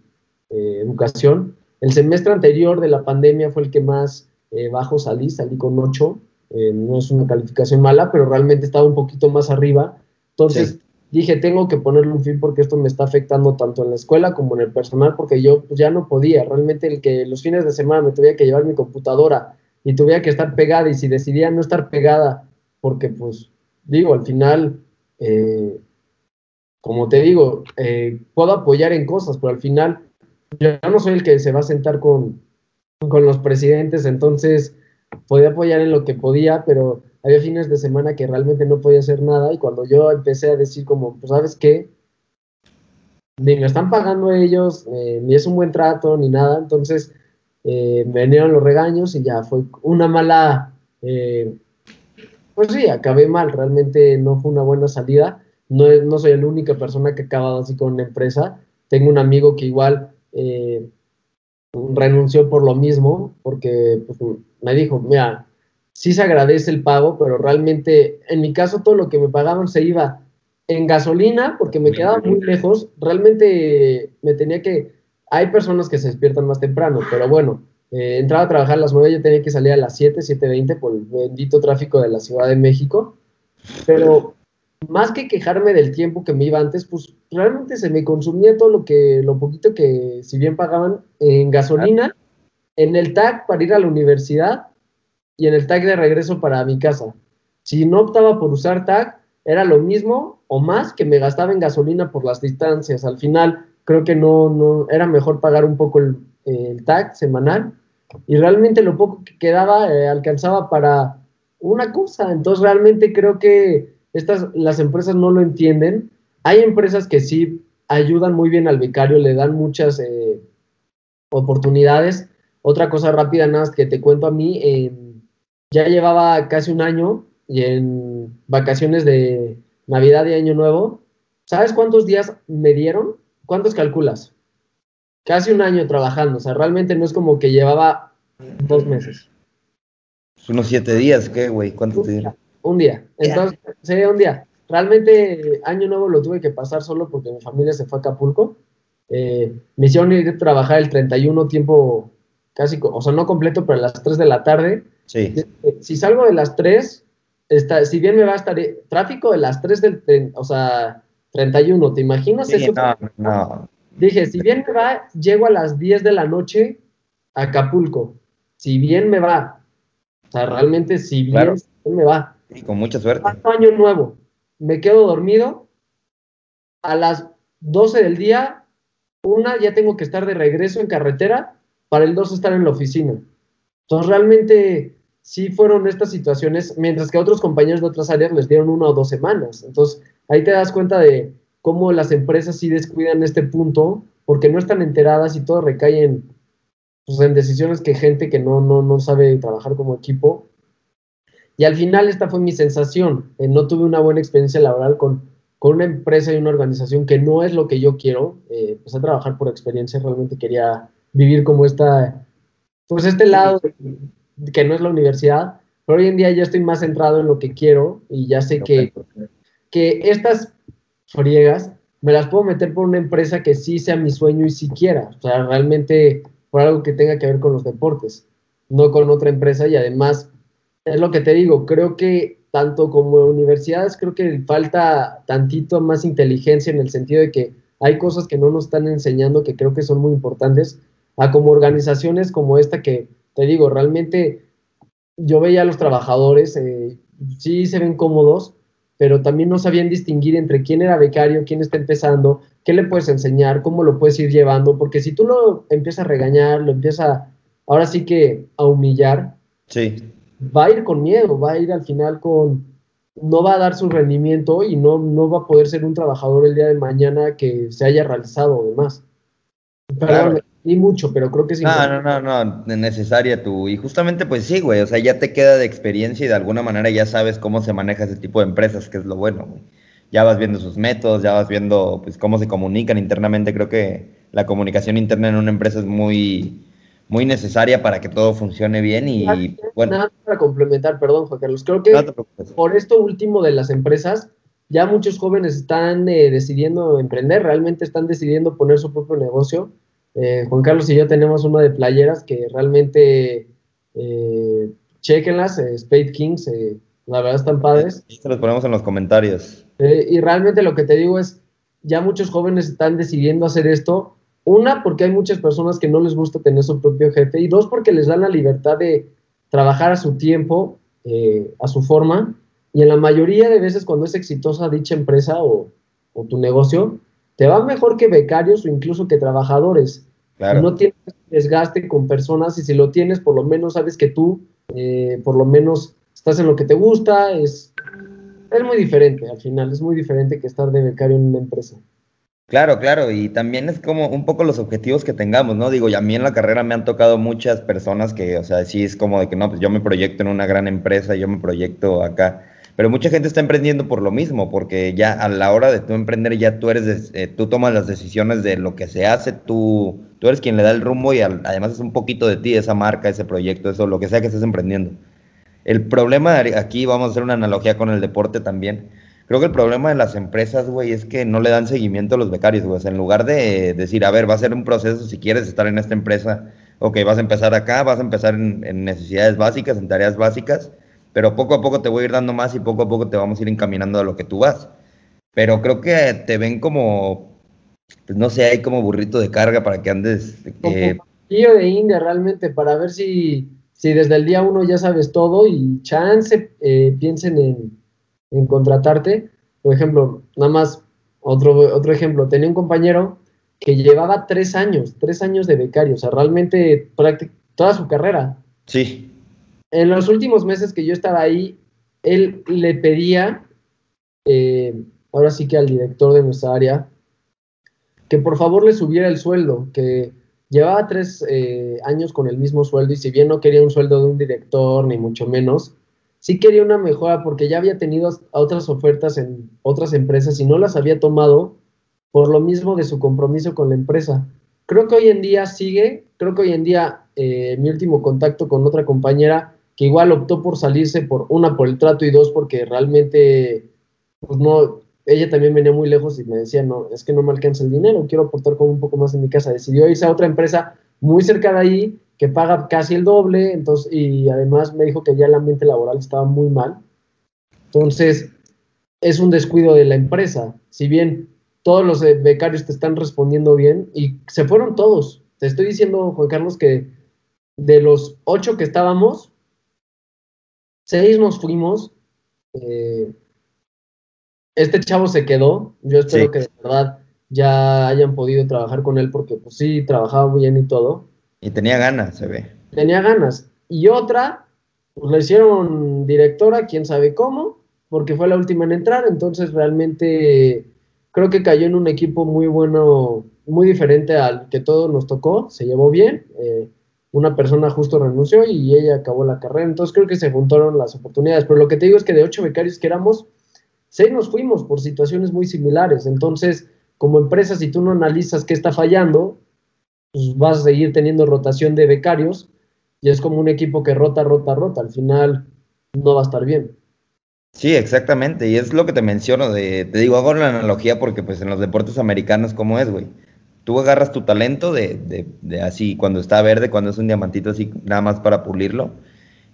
eh, educación. El semestre anterior de la pandemia fue el que más eh, bajo salí, salí con 8, eh, no es una calificación mala, pero realmente estaba un poquito más arriba. Entonces dije, tengo que ponerle un fin porque esto me está afectando tanto en la escuela como en el personal, porque yo pues, ya no podía. Realmente el que los fines de semana me tuviera que llevar mi computadora y tuviera que estar pegada y si decidía no estar pegada, porque pues digo, al final, eh, como te digo, eh, puedo apoyar en cosas, pero al final yo no soy el que se va a sentar con, con los presidentes, entonces podía apoyar en lo que podía, pero había fines de semana que realmente no podía hacer nada y cuando yo empecé a decir como, pues sabes qué, ni me están pagando ellos, eh, ni es un buen trato, ni nada, entonces me vinieron los regaños y ya fue una mala pues sí, acabé mal, realmente no fue una buena salida. No, no soy la única persona que ha acabado así con una empresa. Tengo un amigo que igual eh, renunció por lo mismo, porque pues, me dijo, mira, sí se agradece el pago, pero realmente en mi caso todo lo que me pagaban se iba en gasolina, porque me quedaba muy lejos. Realmente me tenía que... Hay personas que se despiertan más temprano, pero bueno, eh, entraba a trabajar a las 9, yo tenía que salir a las 7, 7.20 por el bendito tráfico de la Ciudad de México. Pero más que quejarme del tiempo que me iba antes, pues realmente se me consumía todo lo que, lo poquito que, si bien pagaban en gasolina, en el tag para ir a la universidad y en el tag de regreso para mi casa. Si no optaba por usar tag, era lo mismo o más que me gastaba en gasolina por las distancias. Al final, creo que no, no era mejor pagar un poco el, el tag semanal y realmente lo poco que quedaba eh, alcanzaba para una cosa. Entonces realmente creo que estas, las empresas no lo entienden. Hay empresas que sí ayudan muy bien al becario, le dan muchas eh, oportunidades. Otra cosa rápida, nada más que te cuento a mí, ya llevaba casi un año y en vacaciones de Navidad y Año Nuevo, ¿sabes cuántos días me dieron? ¿Cuántos calculas? casi un año trabajando, o sea, realmente no es como que llevaba dos meses. Unos siete días, ¿qué, güey? ¿Cuánto te dieron? Un día. Entonces, sí, un día. Realmente, año nuevo lo tuve que pasar solo porque mi familia se fue a Acapulco. Eh, me hicieron ir a trabajar el 31 tiempo casi, o sea, no completo, pero a las 3 de la tarde. Sí. Si salgo de las 3, está, si bien me va a estar tráfico de las 3 del, o sea, 31, ¿te imaginas eso? No, no. Dije, si bien me va, llego a las 10 de la noche a Acapulco. Si bien me va. O sea, realmente si bien, me va. Y con mucha suerte. Año nuevo. Me quedo dormido. A las 12 del día, una, ya tengo que estar de regreso en carretera para el 2 estar en la oficina. Entonces, realmente sí fueron estas situaciones, mientras que a otros compañeros de otras áreas les dieron una o dos semanas. Entonces, ahí te das cuenta de cómo las empresas sí descuidan este punto porque no están enteradas y todo recae en, pues, en decisiones que gente que no, no, no sabe trabajar como equipo. Y al final esta fue mi sensación. Eh, no tuve una buena experiencia laboral con, con una empresa y una organización que no es lo que yo quiero. Eh, empecé a trabajar por experiencia, realmente quería vivir como esta, pues este lado que no es la universidad, pero hoy en día ya estoy más centrado en lo que quiero y ya sé que, que estas friegas, me las puedo meter por una empresa que sí sea mi sueño y si quiera, o sea, realmente por algo que tenga que ver con los deportes, no con otra empresa y además, es lo que te digo, creo que tanto como universidades, creo que falta tantito más inteligencia en el sentido de que hay cosas que no nos están enseñando que creo que son muy importantes, a como organizaciones como esta que, te digo, realmente yo veía a los trabajadores, eh, sí se ven cómodos, pero también no sabían distinguir entre quién era becario, quién está empezando, qué le puedes enseñar, cómo lo puedes ir llevando, porque si tú lo empiezas a regañar, lo empiezas ahora sí que a humillar, sí. Va a ir con miedo, va a ir al final con, no va a dar su rendimiento y no, no va a poder ser un trabajador el día de mañana que se haya realizado además. Perdón, ni mucho, pero creo que sí. No, no, no, no, necesaria tú. Y justamente pues sí, güey, o sea, ya te queda de experiencia y de alguna manera ya sabes cómo se maneja ese tipo de empresas, que es lo bueno, güey. Ya vas viendo sus métodos, ya vas viendo pues cómo se comunican internamente. Creo que la comunicación interna en una empresa es muy, muy necesaria para que todo funcione bien y bueno. Nada para complementar, perdón, Juan Carlos. Creo que por esto último de las empresas, ya muchos jóvenes están eh, decidiendo emprender, realmente están decidiendo poner su propio negocio. Eh, Juan Carlos y yo tenemos una de playeras que realmente eh, chequenlas, eh, Spade Kings, la verdad están padres. Se los ponemos en los comentarios. y realmente lo que te digo es, ya muchos jóvenes están decidiendo hacer esto una, porque hay muchas personas que no les gusta tener su propio jefe. Y dos, porque les dan la libertad de trabajar a su tiempo, eh, a su forma. Y en la mayoría de veces cuando es exitosa dicha empresa o, tu negocio, te va mejor que becarios o incluso que trabajadores. No tienes desgaste con personas y si lo tienes, por lo menos sabes que tú, eh, por lo menos, estás en lo que te gusta. Es, es muy diferente al final, es muy diferente que estar de becario en una empresa. Claro, claro, y también es como un poco los objetivos que tengamos, ¿no? Digo, y a mí en la carrera me han tocado muchas personas que, o sea, sí es como de que no, pues yo me proyecto en una gran empresa, yo me proyecto acá, pero mucha gente está emprendiendo por lo mismo, porque ya a la hora de tú emprender ya tú eres, eh, tú tomas las decisiones de lo que se hace, tú, tú eres quien le da el rumbo y además es un poquito de ti, esa marca, ese proyecto, eso, lo que sea que estés emprendiendo. El problema aquí, vamos a hacer una analogía con el deporte también, Creo que el problema de las empresas, güey, es que no le dan seguimiento a los becarios, güey. O sea, en lugar de decir, a ver, va a ser un proceso si quieres estar en esta empresa, ok, vas a empezar acá, vas a empezar en, necesidades básicas, en tareas básicas, pero poco a poco te voy a ir dando más y poco a poco te vamos a ir encaminando a lo que tú vas. Pero creo que te ven como, pues no sé, hay como burrito de carga para que andes. Eh, tío de India, realmente, para ver si, si desde el día uno ya sabes todo y chance eh, piensen en en contratarte. Por ejemplo, nada más otro, otro ejemplo, tenía un compañero que llevaba tres años, tres años de becario, o sea, realmente toda su carrera. Sí. En los últimos meses que yo estaba ahí, él le pedía, eh, ahora sí que al director de nuestra área, que por favor le subiera el sueldo, que llevaba tres eh, años con el mismo sueldo y si bien no quería un sueldo de un director, ni mucho menos, sí quería una mejora porque ya había tenido otras ofertas en otras empresas y no las había tomado por lo mismo de su compromiso con la empresa. Creo que hoy en día sigue, creo que hoy en día eh, mi último contacto con otra compañera que igual optó por salirse por una por el trato y dos porque realmente pues no ella también venía muy lejos y me decía, no, es que no me alcanza el dinero, quiero aportar con un poco más en mi casa. Decidió irse a otra empresa muy cerca de ahí que paga casi el doble, entonces, y además me dijo que ya el ambiente laboral estaba muy mal. Entonces, es un descuido de la empresa. Si bien todos los eh, becarios te están respondiendo bien, y se fueron todos. Te estoy diciendo, Juan Carlos, que de los ocho que estábamos, seis nos fuimos. Eh, este chavo se quedó. Yo espero que de verdad ya hayan podido trabajar con él porque pues sí, trabajaba bien y todo. Y tenía ganas, se ve. Tenía ganas. Y otra, pues la hicieron directora, quién sabe cómo, porque fue la última en entrar, entonces realmente creo que cayó en un equipo muy bueno, muy diferente al que todo nos tocó, se llevó bien, eh, una persona justo renunció y ella acabó la carrera, entonces creo que se juntaron las oportunidades, pero lo que te digo es que de ocho becarios que éramos, seis nos fuimos por situaciones muy similares, entonces como empresa, si tú no analizas qué está fallando, pues vas a seguir teniendo rotación de becarios y es como un equipo que rota, rota, rota. Al final no va a estar bien. Sí, exactamente. Y es lo que te menciono. De, te digo, hago la analogía porque pues en los deportes americanos, ¿cómo es, güey? Tú agarras tu talento de, de, de, así, cuando está verde, cuando es un diamantito así, nada más para pulirlo.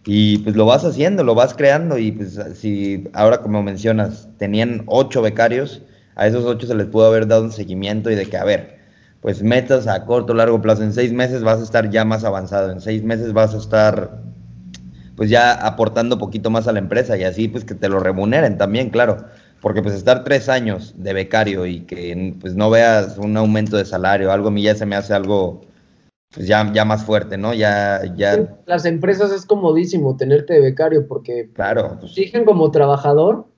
Y pues lo vas haciendo, lo vas creando. Y pues si ahora como mencionas, tenían ocho becarios, a esos ocho se les pudo haber dado un seguimiento y de que, a ver, pues metas a corto, largo plazo. En seis meses vas a estar ya más avanzado, en seis meses vas a estar pues ya aportando poquito más a la empresa y así pues que te lo remuneren también, claro. Porque pues estar tres años de becario y que pues no veas un aumento de salario, algo a mí ya se me hace algo pues ya, ya más fuerte, ¿no? Ya, ya. Las empresas es comodísimo tenerte de becario porque claro, pues, exigen como trabajador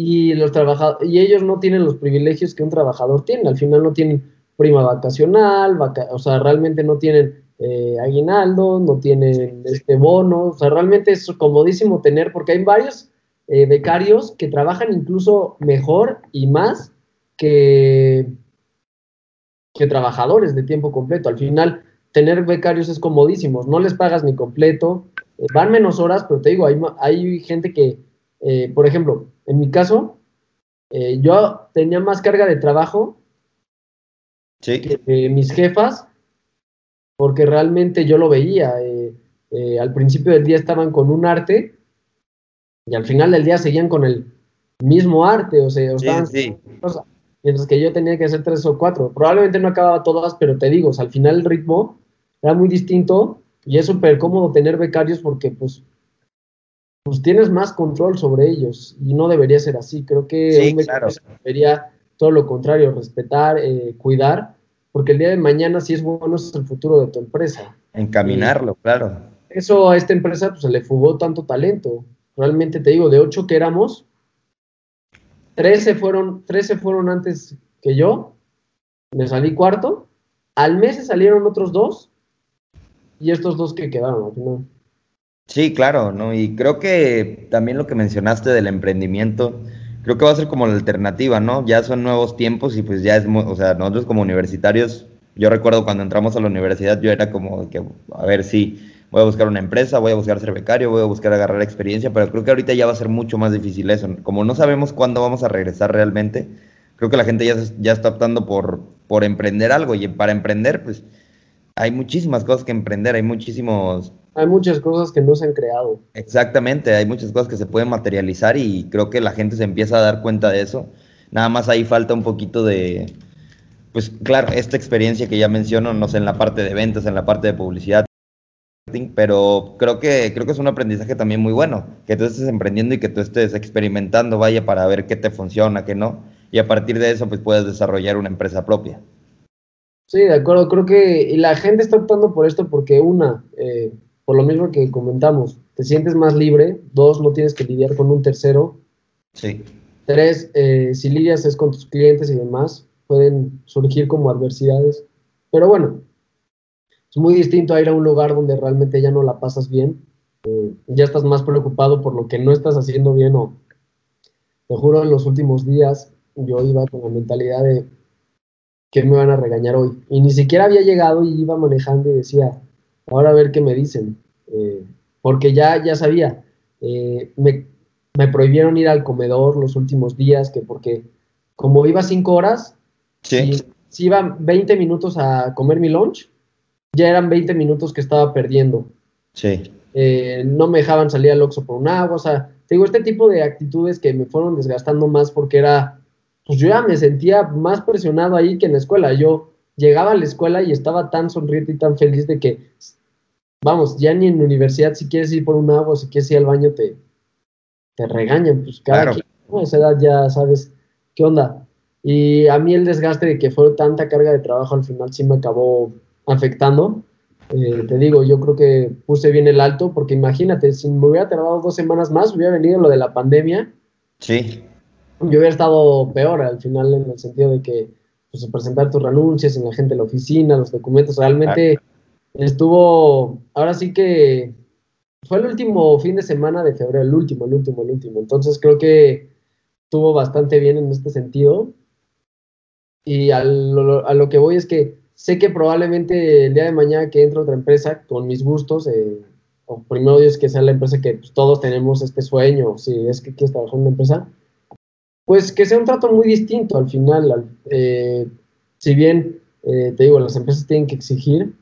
y los trabajadores, y ellos no tienen los privilegios que un trabajador tiene, al final no tienen prima vacacional, o sea, realmente no tienen eh, aguinaldo, no tienen este bono, o sea, realmente es comodísimo tener, porque hay varios eh, becarios que trabajan incluso mejor y más que, que trabajadores de tiempo completo. Al final, tener becarios es comodísimo, no les pagas ni completo, eh, van menos horas, pero te digo, hay, hay gente que, por ejemplo, en mi caso, yo tenía más carga de trabajo que mis jefas, porque realmente yo lo veía. al principio del día estaban con un arte y al final del día seguían con el mismo arte, o sea, mientras que yo tenía que hacer tres o cuatro. Probablemente no acababa todas, pero te digo, al final el ritmo era muy distinto y es súper cómodo tener becarios porque pues, pues tienes más control sobre ellos y no debería ser así. Creo que debería todo lo contrario, respetar, eh, cuidar, porque el día de mañana si es bueno es el futuro de tu empresa. Encaminarlo, claro. Eso a esta empresa pues, se le fugó tanto talento. Realmente te digo, de ocho que éramos, 13 fueron, 13 fueron antes que yo, me salí cuarto, al mes se salieron otros dos, y estos dos que quedaron al final. Sí, claro, ¿no? Y creo que también lo que mencionaste del emprendimiento, creo que va a ser como la alternativa, ¿no? Ya son nuevos tiempos y pues ya es, o sea, nosotros como universitarios, yo recuerdo cuando entramos a la universidad, yo era como que, a ver si voy a buscar una empresa, voy a buscar ser becario, voy a buscar agarrar experiencia, pero creo que ahorita ya va a ser mucho más difícil eso. Como no sabemos cuándo vamos a regresar realmente, creo que la gente ya, ya está optando por, por emprender algo y para emprender, pues hay muchísimas cosas que emprender, hay muchísimos... Hay muchas cosas que no se han creado. Exactamente, hay muchas cosas que se pueden materializar y creo que la gente se empieza a dar cuenta de eso. Nada más ahí falta un poquito de, pues claro, esta experiencia que ya menciono, no sé, en la parte de ventas, en la parte de publicidad, pero creo que, creo que es un aprendizaje también muy bueno, que tú estés emprendiendo y que tú estés experimentando, vaya, para ver qué te funciona, qué no, y a partir de eso pues puedes desarrollar una empresa propia. Sí, de acuerdo, creo que la gente está optando por esto porque una, eh, por lo mismo que comentamos, te sientes más libre, dos, no tienes que lidiar con un tercero. Sí. Tres, eh, si lidias es con tus clientes y demás, pueden surgir como adversidades. Pero bueno, es muy distinto a ir a un lugar donde realmente ya no la pasas bien, eh, ya estás más preocupado por lo que no estás haciendo bien o, te juro, en los últimos días yo iba con la mentalidad de que me van a regañar hoy. Y ni siquiera había llegado y iba manejando y decía, ahora a ver qué me dicen. Eh, porque ya, ya sabía, eh, me, me, prohibieron ir al comedor los últimos días, que porque como iba cinco horas, si, si iba 20 minutos a comer mi lunch, ya eran 20 minutos que estaba perdiendo. Sí. Eh, no me dejaban salir al Oxxo por un agua, o sea, te digo, este tipo de actitudes que me fueron desgastando más porque era, pues yo ya me sentía más presionado ahí que en la escuela. Yo llegaba a la escuela y estaba tan sonriente y tan feliz de que, vamos, ya ni en la universidad, si quieres ir por un agua, si quieres ir al baño, te, te regañan, pues cada quien, a esa edad ya sabes qué onda. Y a mí el desgaste de que fue tanta carga de trabajo al final sí me acabó afectando. Eh, te digo, yo creo que puse bien el alto, porque imagínate, si me hubiera tardado dos semanas más, hubiera venido lo de la pandemia. Sí. Yo hubiera estado peor al final, en el sentido de que pues, presentar tus renuncias en la gente de la oficina, los documentos, realmente estuvo, ahora sí que fue el último fin de semana de febrero, el último, el último, el último. Entonces creo que estuvo bastante bien en este sentido. Y a lo que voy es que sé que probablemente el día de mañana que entre otra empresa con mis gustos, eh, o primero Dios que sea la empresa que pues, todos tenemos este sueño, si es que quieres trabajar en una empresa, pues que sea un trato muy distinto al final. Eh, si bien, eh, te digo, las empresas tienen que exigir,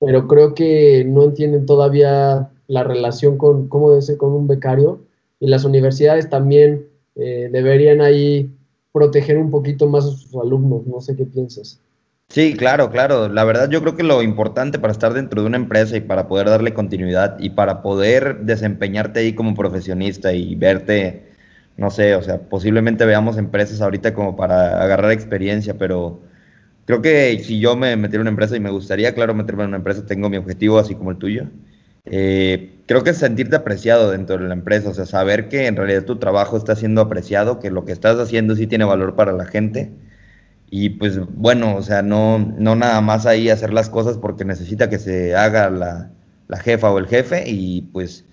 pero creo que no entienden todavía la relación con cómo debe ser con un becario y las universidades también deberían ahí proteger un poquito más a sus alumnos. No sé qué piensas. Sí, claro, claro. La verdad yo creo que lo importante para estar dentro de una empresa y para poder darle continuidad y para poder desempeñarte ahí como profesionista y verte, no sé, o sea, posiblemente veamos empresas ahorita como para agarrar experiencia, pero creo que si yo me metiera en una empresa y me gustaría, claro, meterme en una empresa, tengo mi objetivo así como el tuyo. eh, creo que sentirte apreciado dentro de la empresa, o sea, saber que en realidad tu trabajo está siendo apreciado, que lo que estás haciendo sí tiene valor para la gente. Y pues bueno, o sea, no, no nada más ahí hacer las cosas porque necesita que se haga la, la jefa o el jefe y pues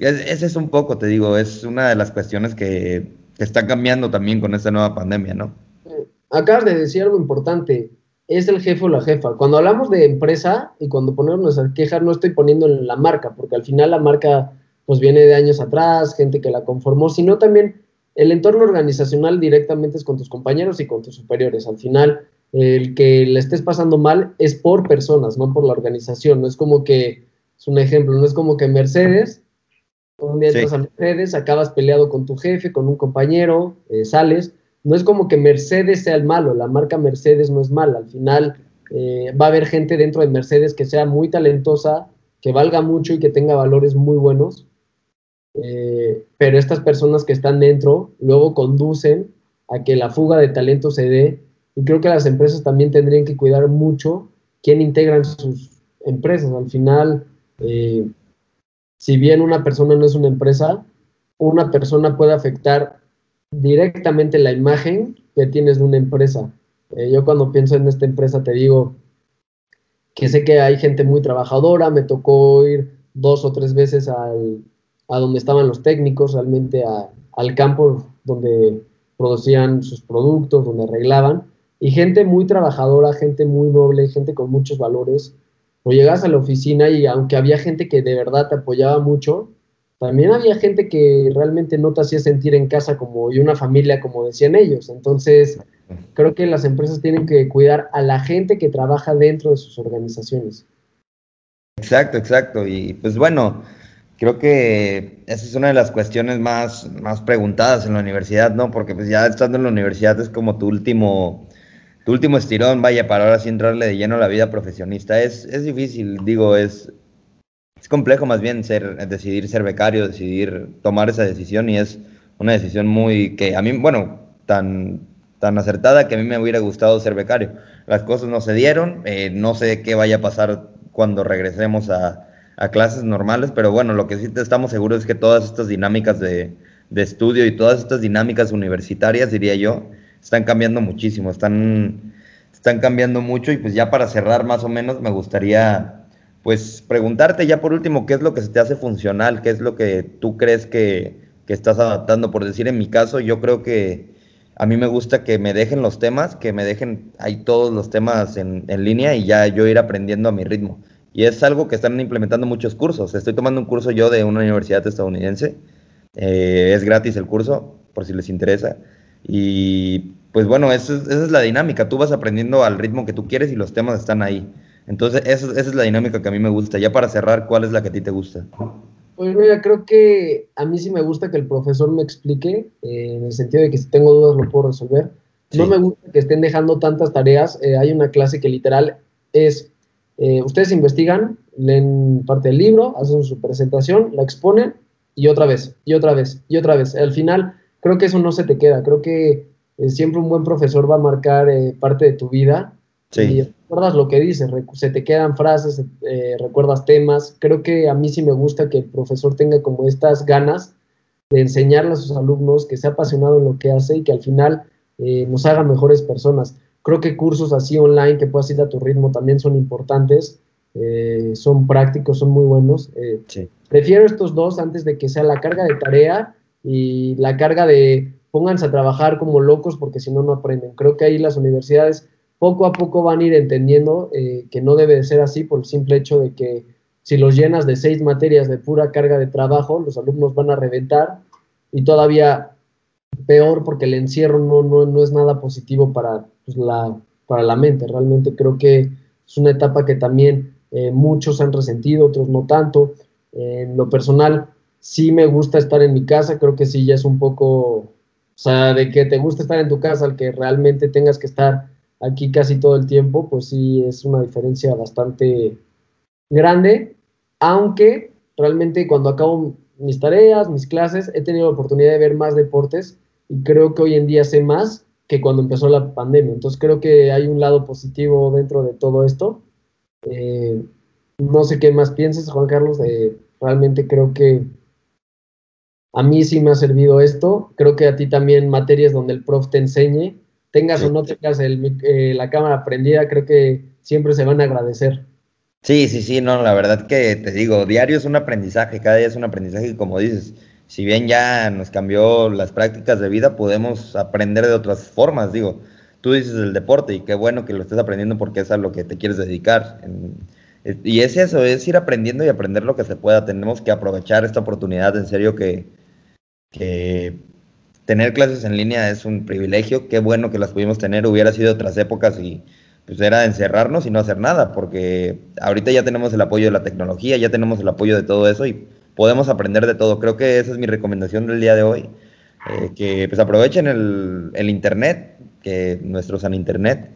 ese es un poco, te digo, es una de las cuestiones que, está cambiando también con esta nueva pandemia, ¿no? Acabas de decir algo importante, es el jefe o la jefa. Cuando hablamos de empresa y cuando ponemos nuestras quejas, no estoy poniendo en la marca, porque al final la marca pues viene de años atrás, gente que la conformó, sino también el entorno organizacional directamente es con tus compañeros y con tus superiores. Al final, el que le estés pasando mal es por personas, no por la organización. No es como que, es un ejemplo, no es como que Mercedes, un día entras a Mercedes, acabas peleado con tu jefe, con un compañero, eh, sales, no es como que Mercedes sea el malo, la marca Mercedes no es mala, al final eh, va a haber gente dentro de Mercedes que sea muy talentosa, que valga mucho y que tenga valores muy buenos, eh, pero estas personas que están dentro luego conducen a que la fuga de talento se dé. Y creo que las empresas también tendrían que cuidar mucho quién integran sus empresas. Al final, eh, si bien una persona no es una empresa, una persona puede afectar directamente la imagen que tienes de una empresa. Eh, yo cuando pienso en esta empresa te digo que sé que hay gente muy trabajadora, me tocó ir dos o tres veces al, a donde estaban los técnicos, realmente al campo donde producían sus productos, donde arreglaban, y gente muy trabajadora, gente muy noble, gente con muchos valores. O llegas a la oficina y aunque había gente que de verdad te apoyaba mucho, también había gente que realmente no te hacía sentir en casa como y una familia, como decían ellos. Entonces, creo que las empresas tienen que cuidar a la gente que trabaja dentro de sus organizaciones. Exacto, exacto. Y pues bueno, creo que esa es una de las cuestiones más, más preguntadas en la universidad, ¿no? Porque pues ya estando en la universidad es como tu último, tu último estirón, vaya, para ahora sí entrarle de lleno a la vida profesionista. Es, es difícil, digo, es, es complejo más bien ser, decidir ser becario, decidir tomar esa decisión y es una decisión muy que a mí, bueno, tan, tan acertada que a mí me hubiera gustado ser becario. Las cosas no se dieron, eh, no sé qué vaya a pasar cuando regresemos a, a, clases normales, pero bueno, lo que sí estamos seguros es que todas estas dinámicas de, de estudio y todas estas dinámicas universitarias, diría yo, están cambiando muchísimo, están, están cambiando mucho y pues ya para cerrar más o menos me gustaría pues preguntarte ya por último, ¿qué es lo que se te hace funcional? ¿Qué es lo que tú crees que, que estás adaptando? Por decir, en mi caso, yo creo que a mí me gusta que me dejen los temas, que me dejen ahí todos los temas en, en, línea y ya yo ir aprendiendo a mi ritmo. Y es algo que están implementando muchos cursos. Estoy tomando un curso yo de una universidad estadounidense. Eh, es gratis el curso, por si les interesa. Y pues bueno, esa es, esa es la dinámica. Tú vas aprendiendo al ritmo que tú quieres y los temas están ahí. Entonces, esa, esa, es la dinámica que a mí me gusta. Ya para cerrar, ¿cuál es la que a ti te gusta? Pues mira, creo que a mí sí me gusta que el profesor me explique, eh, en el sentido de que si tengo dudas lo puedo resolver. Sí. No me gusta que estén dejando tantas tareas. Eh, hay una clase que literal es, eh, ustedes investigan, leen parte del libro, hacen su presentación, la exponen y otra vez, y otra vez, y otra vez. Al final, creo que eso no se te queda. Creo que eh, siempre un buen profesor va a marcar eh, parte de tu vida Sí. Y recuerdas lo que dices, se te quedan frases, eh, recuerdas temas. Creo que a mí sí me gusta que el profesor tenga como estas ganas de enseñarle a sus alumnos, que sea apasionado en lo que hace y que al final eh, nos haga mejores personas. Creo que cursos así online que puedas ir a tu ritmo también son importantes, eh, son prácticos, son muy buenos. Eh, sí. Prefiero estos dos antes de que sea la carga de tarea y la carga de pónganse a trabajar como locos porque si no, no aprenden. Creo que ahí las universidades poco a poco van a ir entendiendo eh, que no debe de ser así por el simple hecho de que si los llenas de seis materias de pura carga de trabajo, los alumnos van a reventar y todavía peor porque el encierro no, no, no es nada positivo para, pues, la, para la mente. Realmente creo que es una etapa que también eh, muchos han resentido, otros no tanto. En lo personal, sí me gusta estar en mi casa, creo que sí ya es un poco, o sea, de que te gusta estar en tu casa, al que realmente tengas que estar aquí casi todo el tiempo, pues sí es una diferencia bastante grande, aunque realmente cuando acabo mis tareas, mis clases, he tenido la oportunidad de ver más deportes y creo que hoy en día sé más que cuando empezó la pandemia. Entonces creo que hay un lado positivo dentro de todo esto. Eh, no sé qué más piensas, Juan Carlos. realmente creo que a mí sí me ha servido esto. Creo que a ti también materias donde el prof te enseñe, tengas o no tengas eh, la cámara prendida, creo que siempre se van a agradecer. Sí, sí, sí, no, la verdad que te digo, diario es un aprendizaje, cada día es un aprendizaje y como dices, si bien ya nos cambió las prácticas de vida, podemos aprender de otras formas, digo, tú dices el deporte y qué bueno que lo estés aprendiendo porque es a lo que te quieres dedicar. Y es eso, es ir aprendiendo y aprender lo que se pueda. Tenemos que aprovechar esta oportunidad, en serio que, que tener clases en línea es un privilegio, qué bueno que las pudimos tener, hubiera sido otras épocas y pues era encerrarnos y no hacer nada, porque ahorita ya tenemos el apoyo de la tecnología, ya tenemos el apoyo de todo eso y podemos aprender de todo. Creo que esa es mi recomendación del día de hoy, eh, que pues aprovechen el, el, Internet, que nuestros en Internet,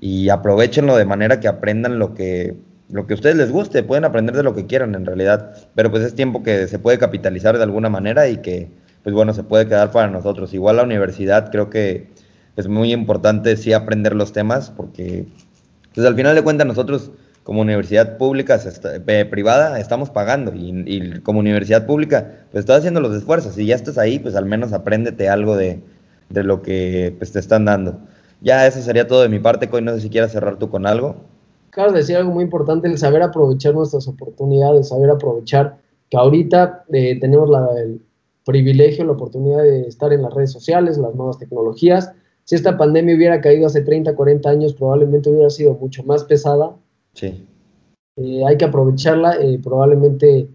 y aprovechenlo de manera que aprendan lo que, lo que a ustedes les guste, pueden aprender de lo que quieran en realidad, pero pues es tiempo que se puede capitalizar de alguna manera y que pues bueno, se puede quedar para nosotros. Igual la universidad creo que es muy importante sí aprender los temas porque pues al final de cuentas nosotros como universidad pública, privada, estamos pagando y, como universidad pública, pues estás haciendo los esfuerzos. Si ya estás ahí, pues al menos apréndete algo de, lo que pues, te están dando. Ya eso sería todo de mi parte, Coy, no sé si quieras cerrar tú con algo. Acabas de decir algo muy importante, el saber aprovechar nuestras oportunidades, saber aprovechar que ahorita eh, tenemos la, el privilegio, la oportunidad de estar en las redes sociales, las nuevas tecnologías, si esta pandemia hubiera caído hace 30, 40 años, probablemente hubiera sido mucho más pesada. Sí. Eh, hay que aprovecharla. Eh, probablemente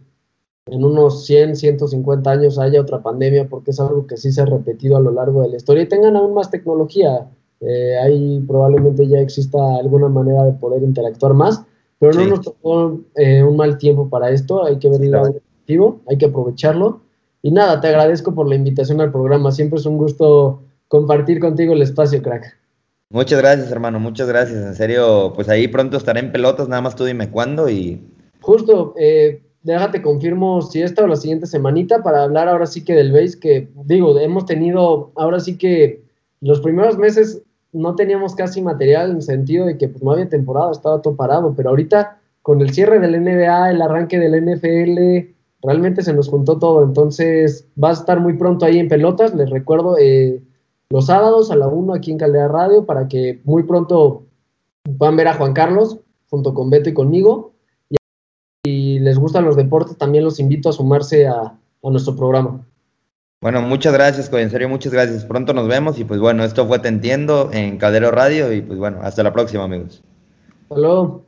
en unos 100, 150 años haya otra pandemia, porque es algo que sí se ha repetido a lo largo de la historia. Y tengan aún más tecnología. Eh, ahí probablemente ya exista alguna manera de poder interactuar más, pero no nos tocó un mal tiempo para esto. Hay que ver el lado hay que aprovecharlo. Y nada, te agradezco por la invitación al programa. Siempre es un gusto compartir contigo el espacio, crack. Muchas gracias, hermano, muchas gracias. En serio, pues ahí pronto estaré en pelotas, nada más tú dime cuándo y... Justo, eh, déjate confirmo si esta o la siguiente semanita para hablar ahora sí que del base, que digo, hemos tenido, ahora sí que los primeros meses no teníamos casi material en el sentido de que pues, no había temporada, estaba todo parado, pero ahorita con el cierre del NBA, el arranque del NFL, realmente se nos juntó todo, entonces va a estar muy pronto ahí en pelotas, les recuerdo, eh, los sábados a la 1 aquí en Caldera Radio para que muy pronto puedan ver a Juan Carlos junto con Beto y conmigo. Y si les gustan los deportes, también los invito a sumarse a, nuestro programa. Bueno, muchas gracias, serio, muchas gracias. Pronto nos vemos y pues bueno, esto fue Te Entiendo en Caldero Radio y pues bueno, hasta la próxima, amigos. Luego.